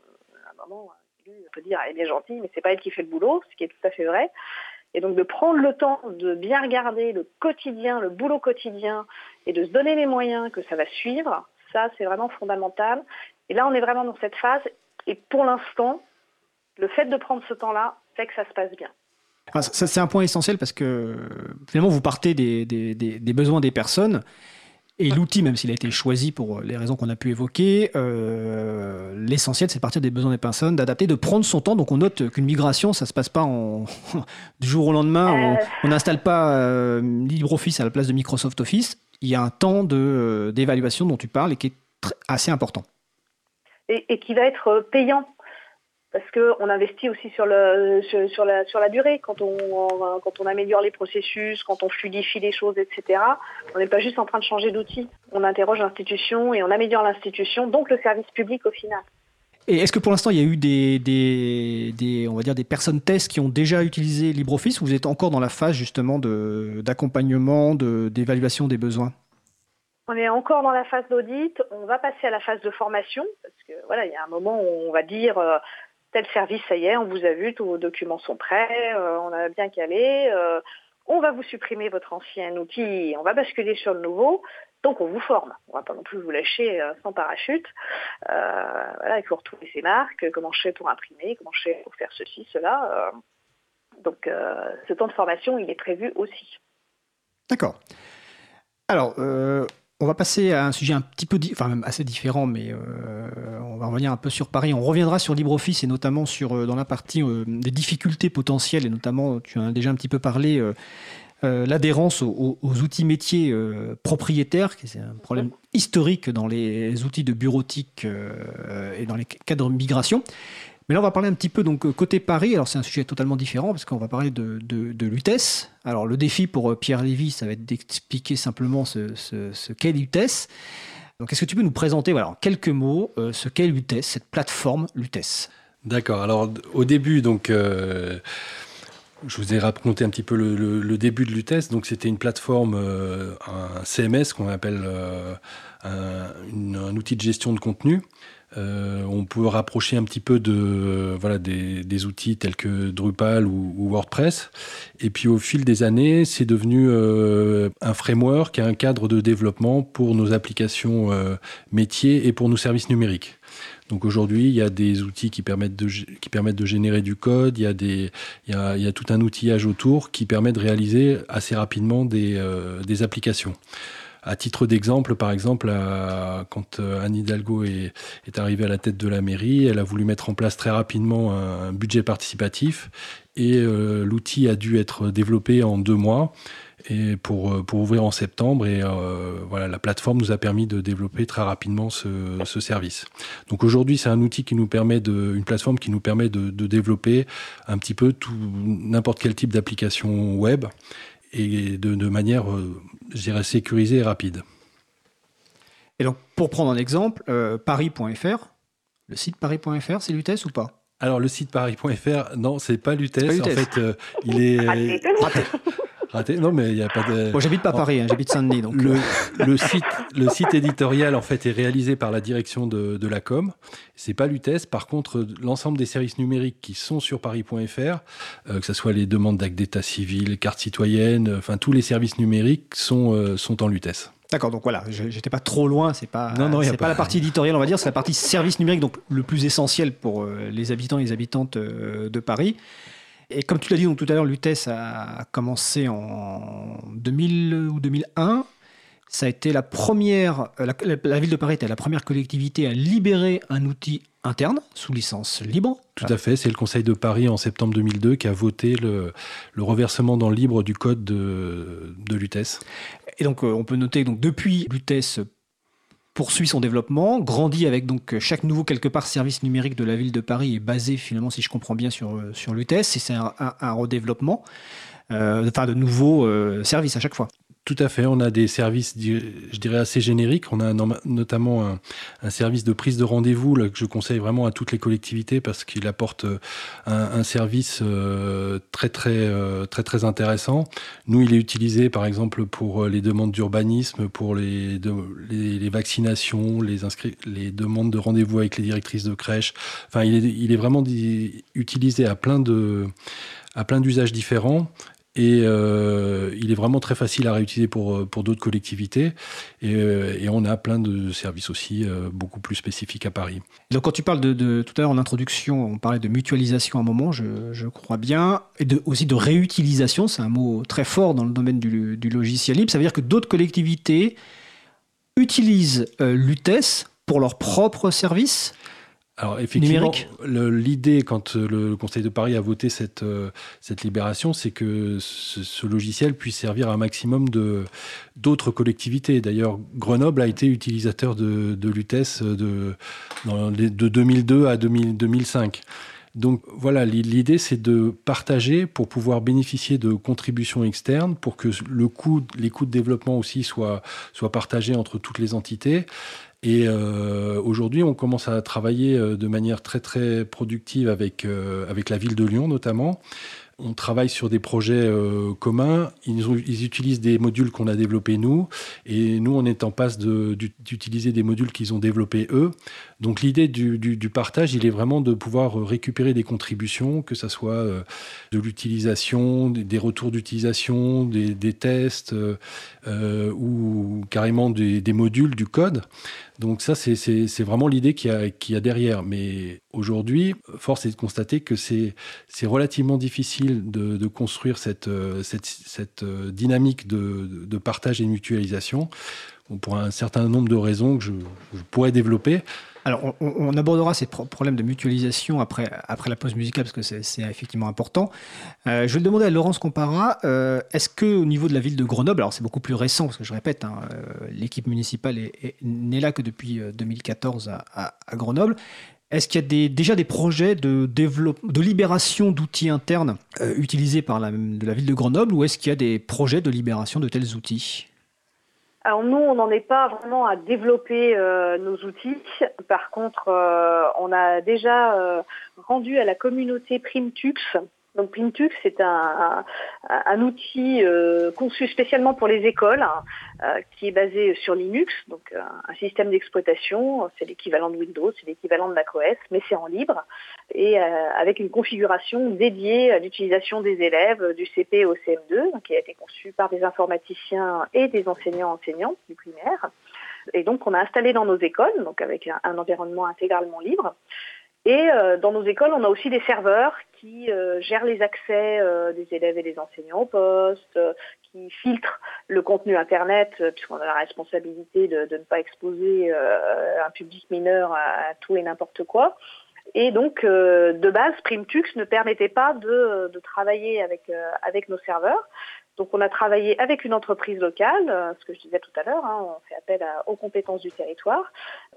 à un moment, on peut dire elle est gentille, mais c'est pas elle qui fait le boulot, ce qui est tout à fait vrai. Et donc de prendre le temps de bien regarder le quotidien, le boulot quotidien, et de se donner les moyens que ça va suivre, ça c'est vraiment fondamental. Et là on est vraiment dans cette phase, et pour l'instant, le fait de prendre ce temps-là fait que ça se passe bien. ça, c'est un point essentiel parce que finalement vous partez des besoins des personnes et l'outil, même s'il a été choisi pour les raisons qu'on a pu évoquer, euh, l'essentiel, c'est de partir des besoins des personnes, d'adapter, de prendre son temps. Donc on note qu'une migration, ça se passe pas en, du jour au lendemain. On euh. n'installe pas euh, LibreOffice à la place de Microsoft Office. Il y a un temps d'évaluation dont tu parles et qui est assez important. et, qui va être payant parce qu'on investit aussi sur, le, sur, la, sur la durée. Quand on, quand on améliore les processus, quand on fluidifie les choses, etc., on n'est pas juste en train de changer d'outil. On interroge l'institution et on améliore l'institution, donc le service public au final. Et est-ce que pour l'instant, il y a eu des, des, on va dire des personnes tests qui ont déjà utilisé LibreOffice ou vous êtes encore dans la phase justement d'accompagnement, d'évaluation des besoins? On est encore dans la phase d'audit, on va passer à la phase de formation, parce que voilà, il y a un moment où on va dire euh, tel service, ça y est, on vous a vu, tous vos documents sont prêts, euh, on a bien calé, euh, on va vous supprimer votre ancien outil, on va basculer sur le nouveau. Donc on vous forme. On va pas non plus vous lâcher sans parachute. voilà, il faut retrouver ses marques, comment je fais pour imprimer, comment je fais pour faire ceci, cela. donc ce temps de formation, il est prévu aussi. D'accord. Alors, on va passer à un sujet un petit peu, enfin même assez différent, mais euh, on va revenir un peu sur Paris. On reviendra sur LibreOffice et notamment sur euh, dans la partie euh, des difficultés potentielles et notamment, tu en as déjà un petit peu parlé, l'adhérence aux, outils métiers propriétaires, qui est un problème historique dans les outils de bureautique et dans les cadres de migration. Mais là, on va parler un petit peu donc côté Paris. Alors, c'est un sujet totalement différent parce qu'on va parler de, de, l'UTES. Alors, le défi pour euh, Pierre Lévy, ça va être d'expliquer simplement ce, qu'est l'UTES. Donc, est-ce que tu peux nous présenter, voilà, en quelques mots, euh, ce qu'est l'UTES, cette plateforme l'UTES D'accord. Alors, au début, donc. Euh, je vous ai raconté un petit peu le, début de l'UTES. Donc, c'était une plateforme, un CMS qu'on appelle un, outil de gestion de contenu, euh, on peut rapprocher un petit peu de voilà des, outils tels que Drupal ou, WordPress. Et puis au fil des années, c'est devenu euh, un framework, un cadre de développement pour nos applications euh, métiers et pour nos services numériques. Donc aujourd'hui, il y a des outils qui permettent de, qui permettent de générer du code, il y, a des, il y a tout un outillage autour qui permet de réaliser assez rapidement des, des applications. À titre d'exemple, par exemple, quand euh, Anne Hidalgo est, arrivée à la tête de la mairie, elle a voulu mettre en place très rapidement un, budget participatif et euh, l'outil a dû être développé en deux mois et pour, euh, pour ouvrir en septembre. Et voilà, la plateforme nous a permis de développer très rapidement ce, service. Donc aujourd'hui, c'est un outil qui nous permet de, une plateforme qui nous permet de, de développer un petit peu tout n'importe quel type d'application web et de, de manière, euh, je dirais, sécurisée et rapide. Et donc, pour prendre un exemple, euh, paris.fr, le site paris.fr, c'est l'UTES ou pas? Alors le site paris.fr, non, c'est pas l'UTES. En fait, euh, il est non, mais il n'y a pas de. Moi, j'habite pas Paris, hein, j'habite Saint-Denis. Donc... Le, euh. le, site, le site éditorial, en fait, est réalisé par la direction de, de la com. C'est pas l'UTES. Par contre, l'ensemble des services numériques qui sont sur paris.fr, euh, que ce soit les demandes d'actes d'état civil, cartes citoyennes, enfin, tous les services numériques sont, euh, sont en l'UTES. D'accord, donc voilà, j'étais pas trop loin, c'est pas, non, non, c'est pas, la partie éditoriale, on va dire, c'est la partie service numérique, donc le plus essentiel pour les habitants et les habitantes de Paris. Et comme tu l'as dit donc, tout à l'heure, l'UTES a commencé en 2000 ou 2001. Ça a été la première, euh, la, ville de Paris était la première collectivité à libérer un outil interne sous licence libre. Tout à fait, c'est le Conseil de Paris en septembre 2002 qui a voté le, reversement dans le libre du code de, de l'UTES. Et donc euh, on peut noter donc depuis l'UTES poursuit son développement, grandit avec donc chaque nouveau quelque part service numérique de la ville de Paris est basé finalement, si je comprends bien, sur, euh, sur l'UTS et c'est un, redéveloppement, euh, enfin de nouveaux euh, services à chaque fois. Tout à fait. On a des services, je dirais, assez génériques. On a notamment un, service de prise de rendez-vous que je conseille vraiment à toutes les collectivités parce qu'il apporte euh, un, service euh, très, très, euh, très, très intéressant. Nous, il est utilisé, par exemple, pour les demandes d'urbanisme, pour les, vaccinations, les, demandes de rendez-vous avec les directrices de crèche. Enfin, il est, vraiment utilisé à plein d'usages différents et euh, il est vraiment très facile à réutiliser pour, euh, pour d'autres collectivités. Et, euh, et, on a plein de services aussi beaucoup plus spécifiques à Paris. Donc quand tu parles de, tout à l'heure en introduction, on parlait de mutualisation à un moment, je, crois bien, et aussi de réutilisation, c'est un mot très fort dans le domaine du logiciel libre. Ça veut dire que d'autres collectivités utilisent l'UTES pour leurs propres services? Alors effectivement, l'idée quand euh, le Conseil de Paris a voté cette, euh, cette libération, c'est que ce, logiciel puisse servir à un maximum d'autres collectivités. D'ailleurs, Grenoble a été utilisateur de, de l'UTES de, de 2002 à 2005. Donc voilà, l'idée c'est de partager pour pouvoir bénéficier de contributions externes, pour que le coût, les coûts de développement aussi soient, soient partagés entre toutes les entités Et aujourd'hui, on commence à travailler de manière très très productive avec, avec la ville de Lyon notamment on travaille sur des projets euh, communs. Ils, utilisent des modules qu'on a développés nous, et nous, on est en passe d'utiliser des modules qu'ils ont développés eux. Donc l'idée du, partage, il est vraiment de pouvoir récupérer des contributions, que ce soit euh, de l'utilisation, des, retours d'utilisation, des, tests, euh, ou carrément des, modules du code. Donc ça, c'est vraiment l'idée qu'il y, a derrière. Mais aujourd'hui, force est de constater que c'est relativement difficile de, construire cette, euh, euh, dynamique de, partage et mutualisation pour un certain nombre de raisons que je pourrais développer. Alors, on, abordera ces problèmes de mutualisation après, la pause musicale, parce que c'est effectivement important. Euh, je vais le demander à Laurence Compara. Euh, est-ce qu'au niveau de la ville de Grenoble, alors c'est beaucoup plus récent, parce que je répète, hein, euh, l'équipe municipale n'est là que depuis 2014 à, Grenoble, est-ce qu'il y a déjà des projets de, libération d'outils internes utilisés par de la ville de Grenoble, ou est-ce qu'il y a des projets de libération de tels outils? Alors nous, on n'en est pas vraiment à développer euh, nos outils. Par contre, euh, on a déjà euh, rendu à la communauté Primtux donc Pintux, c'est un, un, outil euh, conçu spécialement pour les écoles, qui est basé sur Linux, donc euh, un système d'exploitation. C'est l'équivalent de Windows, c'est l'équivalent de macOS, mais c'est en libre et avec une configuration dédiée à l'utilisation des élèves du CP au CM2, qui a été conçu par des informaticiens et des enseignants enseignants du primaire. Et donc on a installé dans nos écoles, donc avec un environnement intégralement libre. Et euh, dans nos écoles, on a aussi des serveurs qui euh, gèrent les accès euh, des élèves et des enseignants au poste, qui filtrent le contenu Internet, puisqu'on a la responsabilité de, ne pas exposer un public mineur à, tout et n'importe quoi. Et donc, de base, Primtux ne permettait pas de, de travailler avec, avec nos serveurs. Donc on a travaillé avec une entreprise locale, ce que je disais tout à l'heure, hein, on fait appel aux compétences du territoire,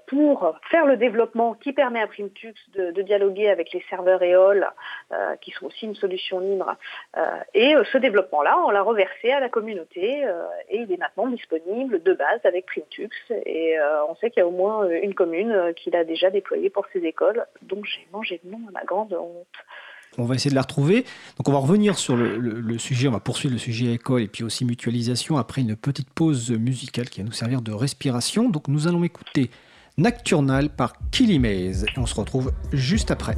pour faire le développement qui permet à Primtux de, dialoguer avec les serveurs EOL, euh, qui sont aussi une solution libre. Euh, et ce développement-là, on l'a reversé à la communauté et il est maintenant disponible de base avec Primtux. Et on sait qu'il y a au moins une commune qui l'a déjà déployé pour ses écoles, donc j'ai mangé le nom à ma grande honte. On va essayer de la retrouver. Donc on va revenir sur le, sujet, on va poursuivre le sujet école et puis aussi mutualisation après une petite pause musicale qui va nous servir de respiration. Donc nous allons écouter Nocturnal par Killy Maze. Et on se retrouve juste après.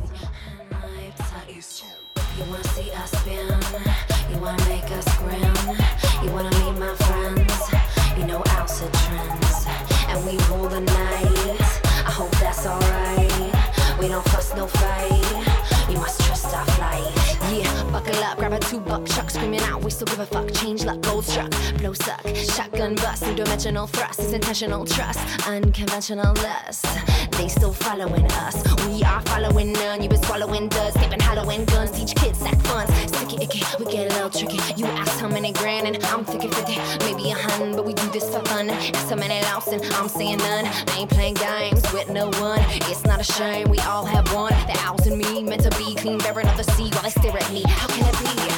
Two buck chuck, screaming out, we still give a fuck. Change luck, gold struck, blow suck, shotgun bust, two dimensional thrust, is intentional trust, unconventional lust. They still following us, we are following none. You been swallowing dust, skipping Halloween guns, teach kids act funds, Sticky icky, we get a little tricky. You ask how many grand, and I'm thinking 50, maybe a hundred, but we do this for fun. Ask how many lost, and I'm saying none. I ain't playing games with no one. It's not a shame, we all have one. The owls and me meant to be clean, bearing of the sea while they stare at me. How can it be?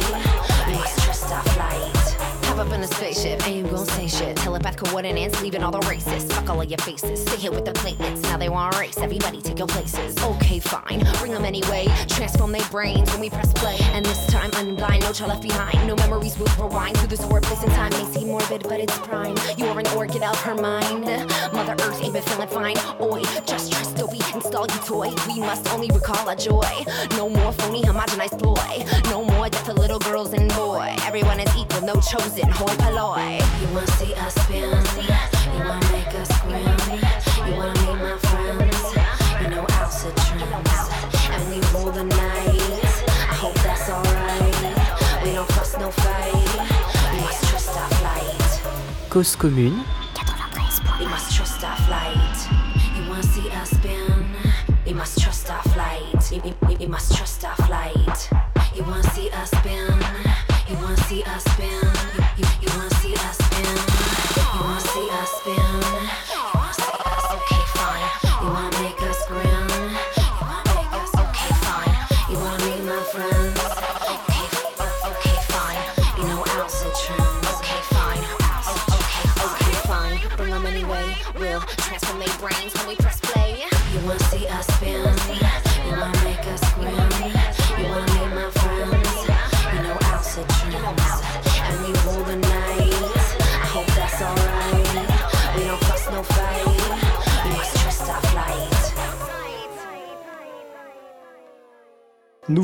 up in a spaceship, and you gon' say shit. Telepath coordinates, leaving all the races. Fuck all of your faces. Stay here with the platelets. Now they want race. Everybody take your places. Okay, fine. Bring them anyway. Transform their brains when we press play. And this time, I'm blind. No child left behind. No memories will rewind through this warp place and time. May seem morbid, but it's prime. You are an orchid of her mind. Mother Earth ain't been feeling fine. Oi, just trust till we install you toy. We must only recall our joy. No more phony, homogenized ploy. No more death to little girls and boy. Everyone is equal, no chosen You wanna see us spin? You wanna make us grin? You wanna meet my friends? You know acid trends, and we rule the night. I hope that's alright. We don't fuss, no fight. We must trust our flight. Cause commune. We must trust our flight. You wanna see us spin? We must trust our flight. We must trust our flight. You wanna see us spin? You wanna see us spin? You, you wanna see us spin? You wanna see us spin? You wanna see us? Okay,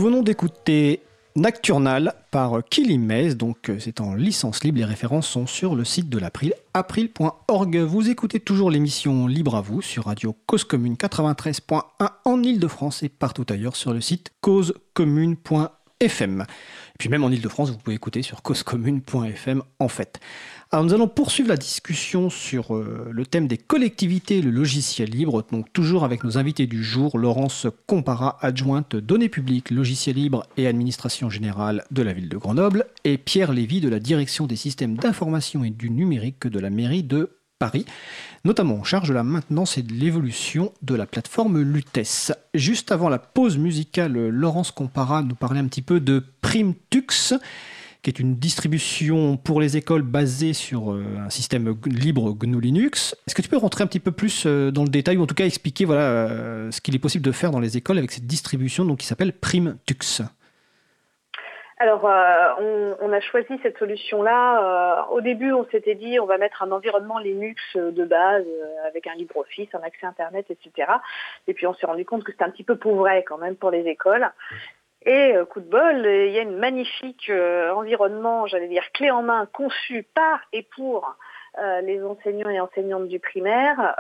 venons d'écouter Nocturnal par Kilimez, donc euh, c'est en licence libre, les références sont sur le site de l'April, april.org. Vous écoutez toujours l'émission Libre à vous sur Radio Cause Commune 93.1 en Ile-de-France et partout ailleurs sur le site causecommune.fm. Et puis même en Ile-de-France, vous pouvez écouter sur causecommune.fm en fait. Alors nous allons poursuivre la discussion sur euh, le thème des collectivités le logiciel libre, donc toujours avec nos invités du jour, Laurence Compara, adjointe données publiques, logiciel libre et administration générale de la ville de Grenoble, et Pierre Lévy de la direction des systèmes d'information et du numérique de la mairie de Paris, notamment en charge de la maintenance et de l'évolution de la plateforme Lutès. Juste avant la pause musicale, Laurence Compara nous parlait un petit peu de PrimTux qui est une distribution pour les écoles basée sur euh, un système libre GNU Linux. Est-ce que tu peux rentrer un petit peu plus euh, dans le détail ou en tout cas expliquer voilà, euh, ce qu'il est possible de faire dans les écoles avec cette distribution donc, qui s'appelle PrimTux? Alors, on, a choisi cette solution-là. au début, on s'était dit, on va mettre un environnement Linux de base avec un LibreOffice, un accès Internet, etc. Et puis, on s'est rendu compte que c'était un petit peu pauvret quand même pour les écoles. Et euh, coup de bol, il y a une magnifique euh, environnement, j'allais dire clé en main, conçu par et pour euh, les enseignants et enseignantes du primaire,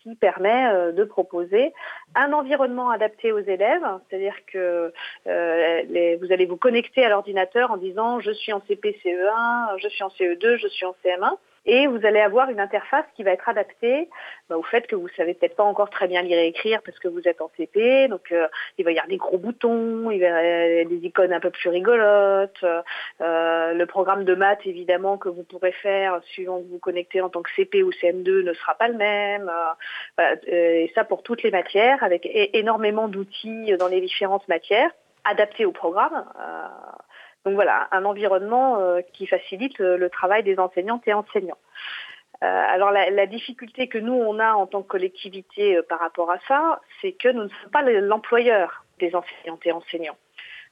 qui permet de proposer un environnement adapté aux élèves, c'est-à-dire que vous allez vous connecter à l'ordinateur en disant je suis en CP-CE1, je suis en CE2, je suis en CM1 et vous allez avoir une interface qui va être adaptée bah, au fait que vous savez peut-être pas encore très bien lire et écrire parce que vous êtes en CP, donc euh, il va y avoir des gros boutons, il va y avoir des icônes un peu plus rigolotes, euh, le programme de maths évidemment que vous pourrez faire suivant que vous vous connectez en tant que CP ou CM2 ne sera pas le même, euh, et ça pour toutes les matières avec énormément d'outils dans les différentes matières adaptés au programme. Donc voilà, un environnement euh, qui facilite euh, le travail des enseignantes et enseignants. Euh, alors la, difficulté que nous on a en tant que collectivité par rapport à ça, c'est que nous ne sommes pas l'employeur des enseignantes et enseignants.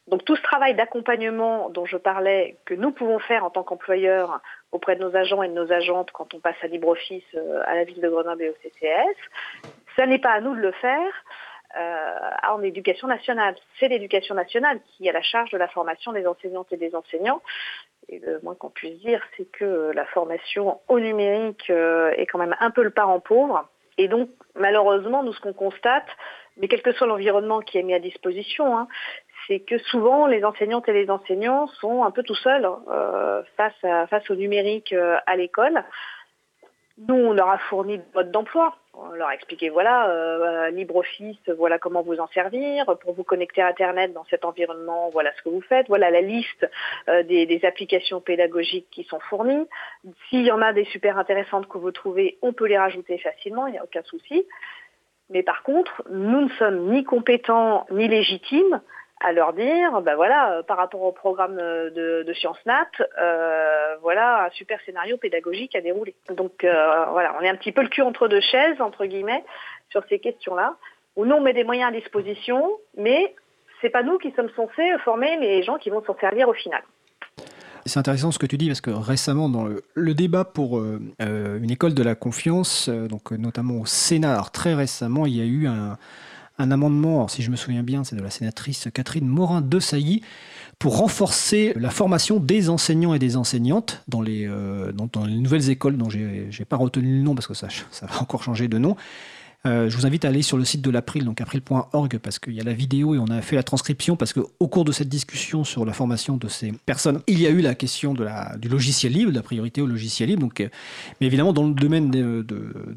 Donc tout ce travail d'accompagnement dont je parlais, que nous pouvons faire en tant qu'employeur auprès de nos agents et de nos agentes quand on passe à LibreOffice à la ville de Grenoble et au CCS, ça n'est pas à nous de le faire. Euh, en éducation nationale. C'est l'éducation nationale qui a la charge de la formation des enseignantes et des enseignants. Et le moins qu'on puisse dire, c'est que la formation au numérique euh, est quand même un peu le parent pauvre. Et donc, malheureusement, nous, ce qu'on constate, mais quel que soit l'environnement qui est mis à disposition, hein, c'est que souvent les enseignantes et les enseignants sont un peu tout seuls euh, face, face au numérique à l'école. Nous, on leur a fourni le mode d'emploi. On leur a expliqué, voilà, euh, LibreOffice, voilà comment vous en servir. Pour vous connecter à Internet dans cet environnement, voilà ce que vous faites. Voilà la liste euh, des, applications pédagogiques qui sont fournies. S'il y en a des super intéressantes que vous trouvez, on peut les rajouter facilement, il n'y a aucun souci. Mais par contre, nous ne sommes ni compétents ni légitimes à leur dire, ben voilà, euh, par rapport au programme euh, de, Sciences Nat, euh, voilà un super scénario pédagogique à dérouler. Donc voilà, on est un petit peu le cul entre deux chaises, entre guillemets, sur ces questions-là, où nous on met des moyens à disposition, mais c'est pas nous qui sommes censés former les gens qui vont s'en servir au final. C'est intéressant ce que tu dis parce que récemment, dans le, débat pour une école de la confiance, donc notamment au Sénat, très récemment, il y a eu un, un amendement, si je me souviens bien, c'est de la sénatrice Catherine Morin-De Sailly, pour renforcer la formation des enseignants et des enseignantes dans les, euh, nouvelles écoles dont je n'ai pas retenu le nom parce que ça, ça va encore changer de nom. Euh, je vous invite à aller sur le site de l'April, donc april.org, parce qu'il y a la vidéo et on a fait la transcription, parce qu'au cours de cette discussion sur la formation de ces personnes, il y a eu la question du logiciel libre, de la priorité au logiciel libre. Euh, mais évidemment, dans le domaine de,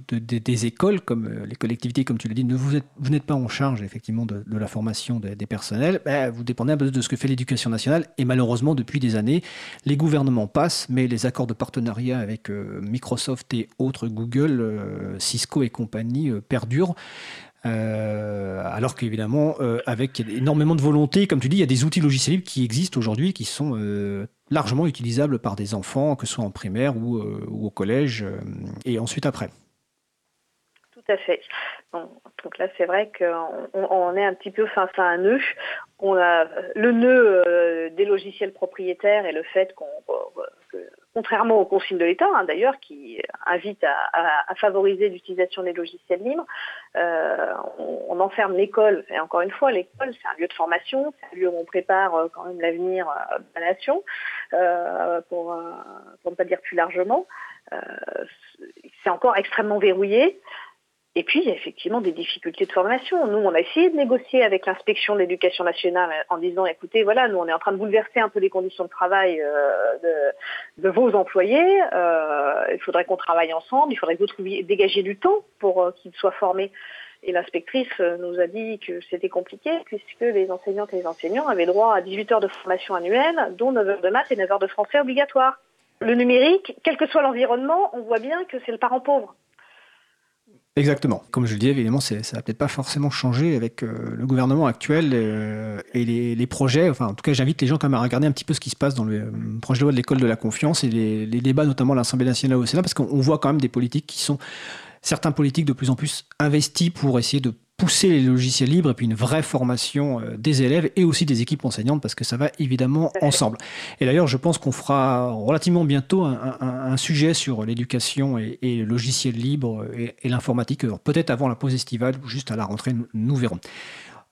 des écoles, comme euh, les collectivités, comme tu l'as dit, vous, n'êtes pas en charge effectivement de, la formation des, personnels. Ben, vous dépendez un peu de ce que fait l'éducation nationale. Et malheureusement, depuis des années, les gouvernements passent, mais les accords de partenariat avec Microsoft et autres, Google, Cisco et compagnie, perdure. Euh, alors qu'évidemment, euh, avec énormément de volonté, comme tu dis, il y a des outils logiciels libres qui existent aujourd'hui, qui sont euh, largement utilisables par des enfants, que ce soit en primaire ou, au collège, et ensuite après. Tout à fait. Donc, là, c'est vrai qu'on on est un petit peu face à un nœud. On a le nœud des logiciels propriétaires et le fait qu'on, contrairement aux consignes de l'État, hein, d'ailleurs, qui invite à, favoriser l'utilisation des logiciels libres, euh, on, enferme l'école. Et encore une fois, l'école, c'est un lieu de formation, c'est un lieu où on prépare euh, quand même l'avenir de la nation, pour, pour ne pas dire plus largement. c'est encore extrêmement verrouillé. Et puis, il y a effectivement des difficultés de formation. Nous, on a essayé de négocier avec l'inspection de l'éducation nationale en disant, écoutez, voilà, nous, on est en train de bouleverser un peu les conditions de travail euh, de, vos employés. Euh, il faudrait qu'on travaille ensemble. Il faudrait que vous trouviez, dégager du temps pour euh, qu'ils soient formés. Et l'inspectrice nous a dit que c'était compliqué puisque les enseignantes et les enseignants avaient droit à 18 heures de formation annuelle, dont 9 heures de maths et 9 heures de français obligatoires. Le numérique, quel que soit l'environnement, on voit bien que c'est le parent pauvre. Exactement. Comme je le dis, évidemment, ça va peut-être pas forcément changer avec euh, le gouvernement actuel euh, et les, projets. Enfin, en tout cas, j'invite les gens quand même à regarder un petit peu ce qui se passe dans le euh, projet de loi de l'école de la confiance et les, les débats, notamment à l'Assemblée nationale au Sénat, parce qu'on voit quand même des politiques qui sont certains politiques de plus en plus investis pour essayer de pousser les logiciels libres et puis une vraie formation euh, des élèves et aussi des équipes enseignantes parce que ça va évidemment ensemble. Et d'ailleurs, je pense qu'on fera relativement bientôt un, sujet sur l'éducation et, le logiciel libre et, et l'informatique, peut-être avant la pause estivale ou juste à la rentrée, nous verrons.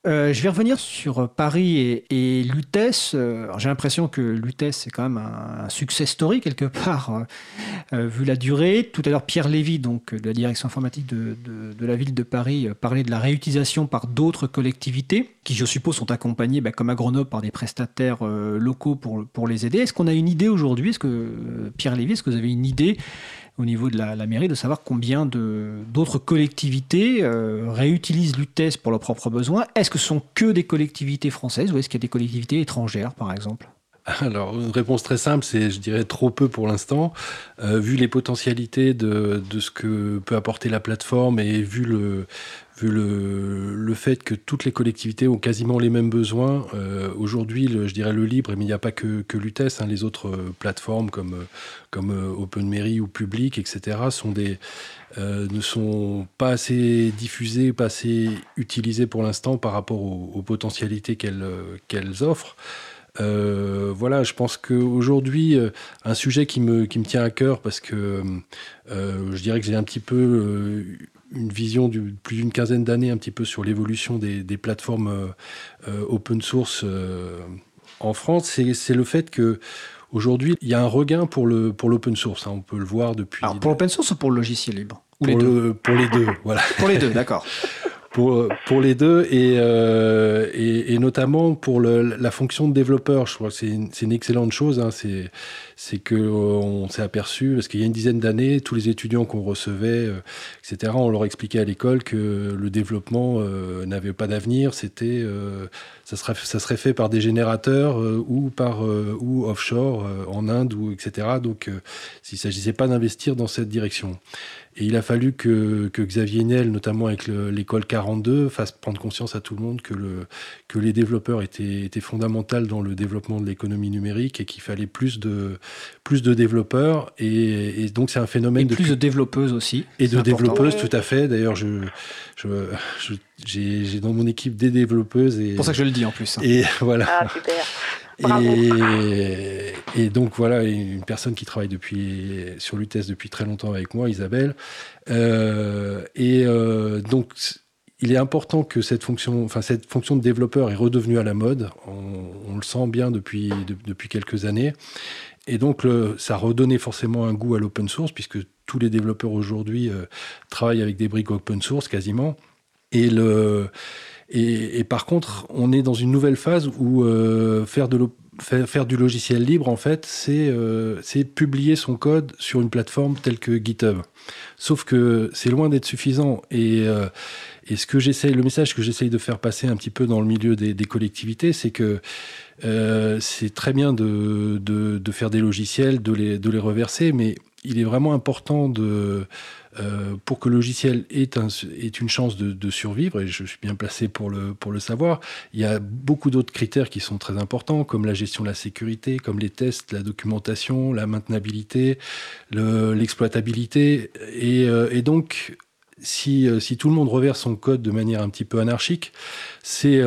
Euh, je vais revenir sur Paris et, et l'UTES. Euh, j'ai l'impression que l'UTES c'est quand même un, succès story quelque part, euh, vu la durée. Tout à l'heure, Pierre Lévy, donc de la direction informatique de, la ville de Paris, parlait de la réutilisation par d'autres collectivités, qui je suppose sont accompagnées, bah, comme à Grenoble, par des prestataires locaux pour, pour les aider. Est-ce qu'on a une idée aujourd'hui? Est-ce que Pierre Lévy, est-ce que vous avez une idée au niveau de la, mairie de savoir combien d'autres collectivités euh, réutilisent l'UTES pour leurs propres besoins. Est-ce que ce sont que des collectivités françaises ou est-ce qu'il y a des collectivités étrangères, par exemple? Alors, une réponse très simple, c'est, je dirais, trop peu pour l'instant. Euh, vu les potentialités de, de, ce que peut apporter la plateforme et vu le, vu le, le, fait que toutes les collectivités ont quasiment les mêmes besoins. Euh, aujourd'hui, je dirais le libre, mais il n'y a pas que, l'UTES, hein, les autres euh, plateformes comme, euh, comme ou Public, etc., sont des, ne sont pas assez diffusées, pas assez utilisées pour l'instant par rapport aux, potentialités qu'elles qu'elles offrent. voilà, je pense qu'aujourd'hui, un sujet qui me, qui me tient à cœur, parce que je dirais que j'ai un petit peu une vision de plus d'une quinzaine d'années un petit peu sur l'évolution des, plateformes euh, euh, open source euh, en France, c'est le fait que aujourd'hui il y a un regain pour le pour l'open source. Hein. on peut le voir depuis. Alors pour l'open source ou pour le logiciel libre? Pour, les deux. pour les deux, voilà. pour les deux, d'accord. pour, pour les deux et, euh, et, et, notamment pour le, la fonction de développeur. Je crois que c'est une, une, excellente chose. Hein. C'est, c'est que euh, on s'est aperçu parce qu'il y a une dizaine d'années, tous les étudiants qu'on recevait, euh, etc., on leur expliquait à l'école que le développement euh, n'avait pas d'avenir. C'était, ça serait, ça serait fait par des générateurs ou par ou offshore en Inde ou etc. Donc, s'il s'agissait pas d'investir dans cette direction. Et il a fallu que, que Xavier Niel, notamment avec l'école 42, fasse prendre conscience à tout le monde que, le, que les développeurs étaient, étaient fondamentaux dans le développement de l'économie numérique et qu'il fallait plus de, plus de développeurs. Et, donc c'est un phénomène... Et de plus de développeuses aussi. Et de développeuses, tout à fait. D'ailleurs, je, je, j'ai dans mon équipe des développeuses. C'est pour ça que je le dis en plus. Hein. Et voilà. Ah, super. Et, donc voilà, une personne qui travaille depuis, sur l'UTES depuis très longtemps avec moi, Isabelle. Euh, et euh, donc il est important que cette fonction, enfin cette fonction de développeur est redevenue à la mode. On, le sent bien depuis, depuis quelques années. Et donc ça a redonné forcément un goût à l'open source puisque tous les développeurs aujourd'hui euh, travaillent avec des briques open source quasiment. Et le et, par contre, on est dans une nouvelle phase où euh, faire, du logiciel libre, en fait, euh, c'est publier son code sur une plateforme telle que GitHub. Sauf que c'est loin d'être suffisant. Et, euh, et ce que j'essaye, le message que j'essaye de faire passer un petit peu dans le milieu des, collectivités, c'est que c'est très bien de, faire des logiciels, de les reverser, mais il est vraiment important de euh, pour que le logiciel ait, une chance de, survivre, et je suis bien placé pour le, savoir, il y a beaucoup d'autres critères qui sont très importants, comme la gestion de la sécurité, comme les tests, la documentation, la maintenabilité, l'exploitabilité. et, euh, et, donc, si, si, tout le monde reverse son code de manière un petit peu anarchique, c'est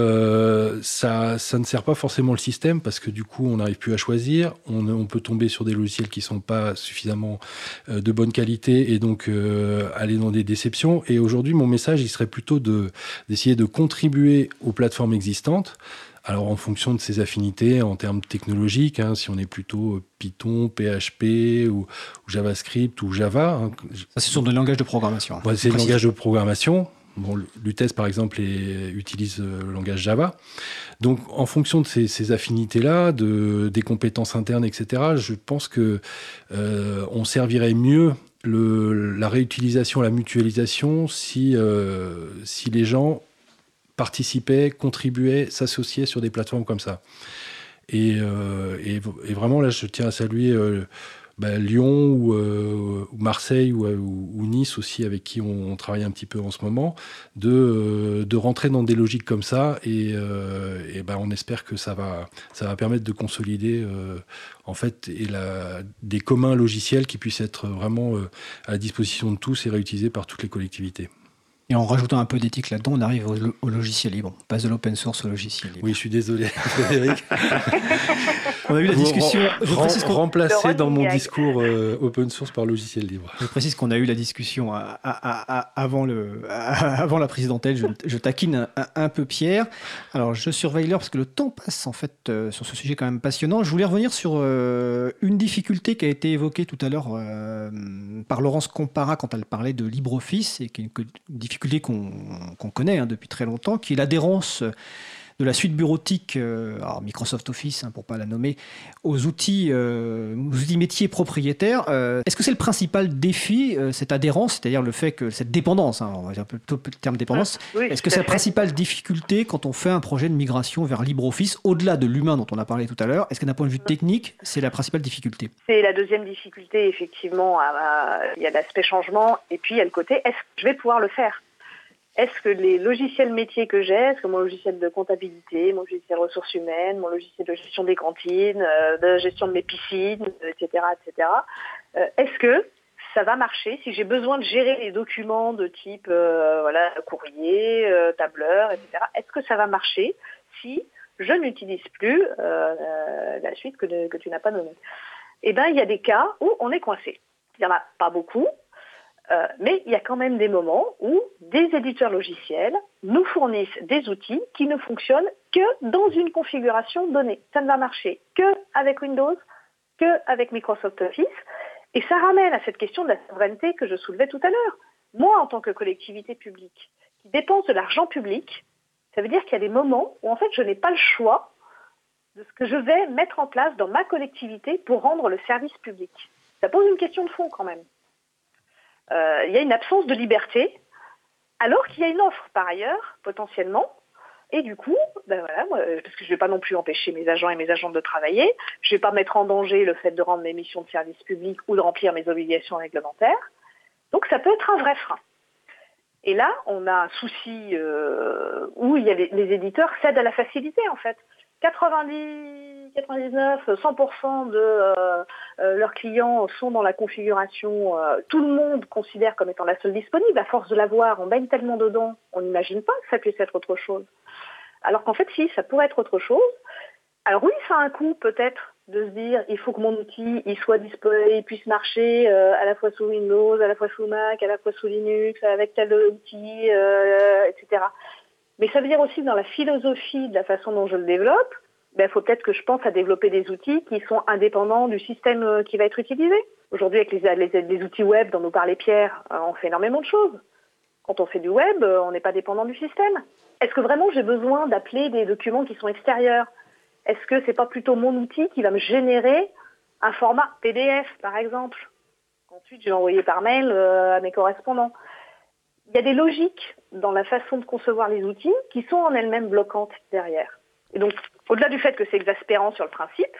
ça, ça ne sert pas forcément le système parce que du coup, on n'arrive plus à choisir. On, peut tomber sur des logiciels qui sont pas suffisamment de bonne qualité et donc aller dans des déceptions. Et aujourd'hui, mon message, serait plutôt de d'essayer de contribuer aux plateformes existantes. Alors en fonction de ses affinités en termes technologiques, hein, si on est plutôt Python, PHP ou, JavaScript ou Java. Hein, Ça, ce sont des langages de programmation. c'est des langages de programmation. Bon, Lutèce, par exemple, utilise euh, le langage Java. Donc, en fonction de ces, affinités-là, de, des compétences internes, etc., je pense que euh, on servirait mieux le, la réutilisation, la mutualisation, si, euh, si les gens participaient, contribuaient, s'associaient sur des plateformes comme ça. Et, euh, vraiment, là, je tiens à saluer euh, bah, Lyon ou, euh, Marseille ou, Nice aussi, avec qui on, travaille un petit peu en ce moment, de, rentrer dans des logiques comme ça. Et, bah, on espère que ça va, permettre de consolider en fait des communs logiciels qui puissent être vraiment à la disposition de tous et réutilisés par toutes les collectivités. Et en rajoutant un peu d'éthique là-dedans, on arrive au, logiciel libre. On passe de l'open source au logiciel libre. Oui, je suis désolé, Frédéric. on a eu la discussion. je précise remplacé dans mon discours euh, open source par logiciel libre. Je précise qu'on a eu la discussion avant, le, avant la présidentielle. Je, je taquine un, peu Pierre. Alors, je surveille l'heure parce que le temps passe en fait euh, sur ce sujet quand même passionnant. Je voulais revenir sur euh, une difficulté qui a été évoquée tout à l'heure par Laurence Compara quand elle parlait de LibreOffice et qui est une difficulté qu'on connaît hein, depuis très longtemps, qui est l'adhérence de la suite bureautique, euh, alors Microsoft Office hein, pour pas la nommer, aux outils, euh, outils métiers propriétaires. Euh, est-ce que c'est le principal défi, cette adhérence, c'est-à-dire le fait que cette dépendance, hein, on va dire plutôt le terme dépendance, ah, est-ce que c'est la principale difficulté quand on fait un projet de migration vers LibreOffice, au-delà de l'humain dont on a parlé tout à l'heure? Est-ce que d'un point de vue technique, c'est la principale difficulté? C'est la deuxième difficulté, effectivement. Il y a l'aspect changement et puis il y a le côté est-ce que je vais pouvoir le faire? Est-ce que les logiciels métiers que j'ai, est-ce que mon logiciel de comptabilité, mon logiciel ressources humaines, mon logiciel de gestion des cantines, euh, de gestion de mes piscines, etc., etc., euh, est-ce que ça va marcher si j'ai besoin de gérer les documents de type euh, voilà courrier, tableur, etc. Est-ce que ça va marcher si je n'utilise plus la suite que, tu n'as pas nommée Eh bien, il y a des cas où on est coincé. Il n'y en a pas beaucoup, euh, mais il y a quand même des moments où des éditeurs logiciels nous fournissent des outils qui ne fonctionnent que dans une configuration donnée. Ça ne va marcher que avec Windows, que avec Microsoft Office. Et ça ramène à cette question de la souveraineté que je soulevais tout à l'heure. Moi, en tant que collectivité publique, qui dépense de l'argent public, ça veut dire qu'il y a des moments où en fait je n'ai pas le choix de ce que je vais mettre en place dans ma collectivité pour rendre le service public. Ça pose une question de fond quand même. Euh, il y a une absence de liberté, alors qu'il y a une offre par ailleurs, potentiellement. Et du coup, ben voilà, parce que je ne vais pas non plus empêcher mes agents et mes agents de travailler, je ne vais pas mettre en danger le fait de rendre mes missions de service public ou de remplir mes obligations réglementaires. Donc ça peut être un vrai frein. Et là, on a un souci euh, où les, éditeurs cèdent à la facilité en fait. 90, 99, 100% de euh, euh, leurs clients sont dans la configuration, euh, tout le monde considère comme étant la seule disponible. À force de l'avoir, on baigne tellement dedans, on n'imagine pas que ça puisse être autre chose. Alors qu'en fait, si, ça pourrait être autre chose. Alors oui, ça a un coût peut-être de se dire, il faut que mon outil il soit disponible, il puisse marcher à la fois sous Windows, à la fois sous Mac, à la fois sous Linux, avec tel outil, etc. Mais ça veut dire aussi dans la philosophie de la façon dont je le développe, il ben, faut peut-être que je pense à développer des outils qui sont indépendants du système euh, qui va être utilisé. Aujourd'hui, avec les, outils web dont nous parlait Pierre, euh, on fait énormément de choses. Quand on fait du web, euh, on n'est pas dépendant du système. Est-ce que vraiment j'ai besoin d'appeler des documents qui sont extérieurs? Est-ce que c'est pas plutôt mon outil qui va me générer un format PDF, par exemple? Ensuite, je vais envoyer par mail à mes correspondants. Il y a des logiques dans la façon de concevoir les outils qui sont en elles-mêmes bloquantes derrière. Et donc, au-delà du fait que c'est exaspérant sur le principe,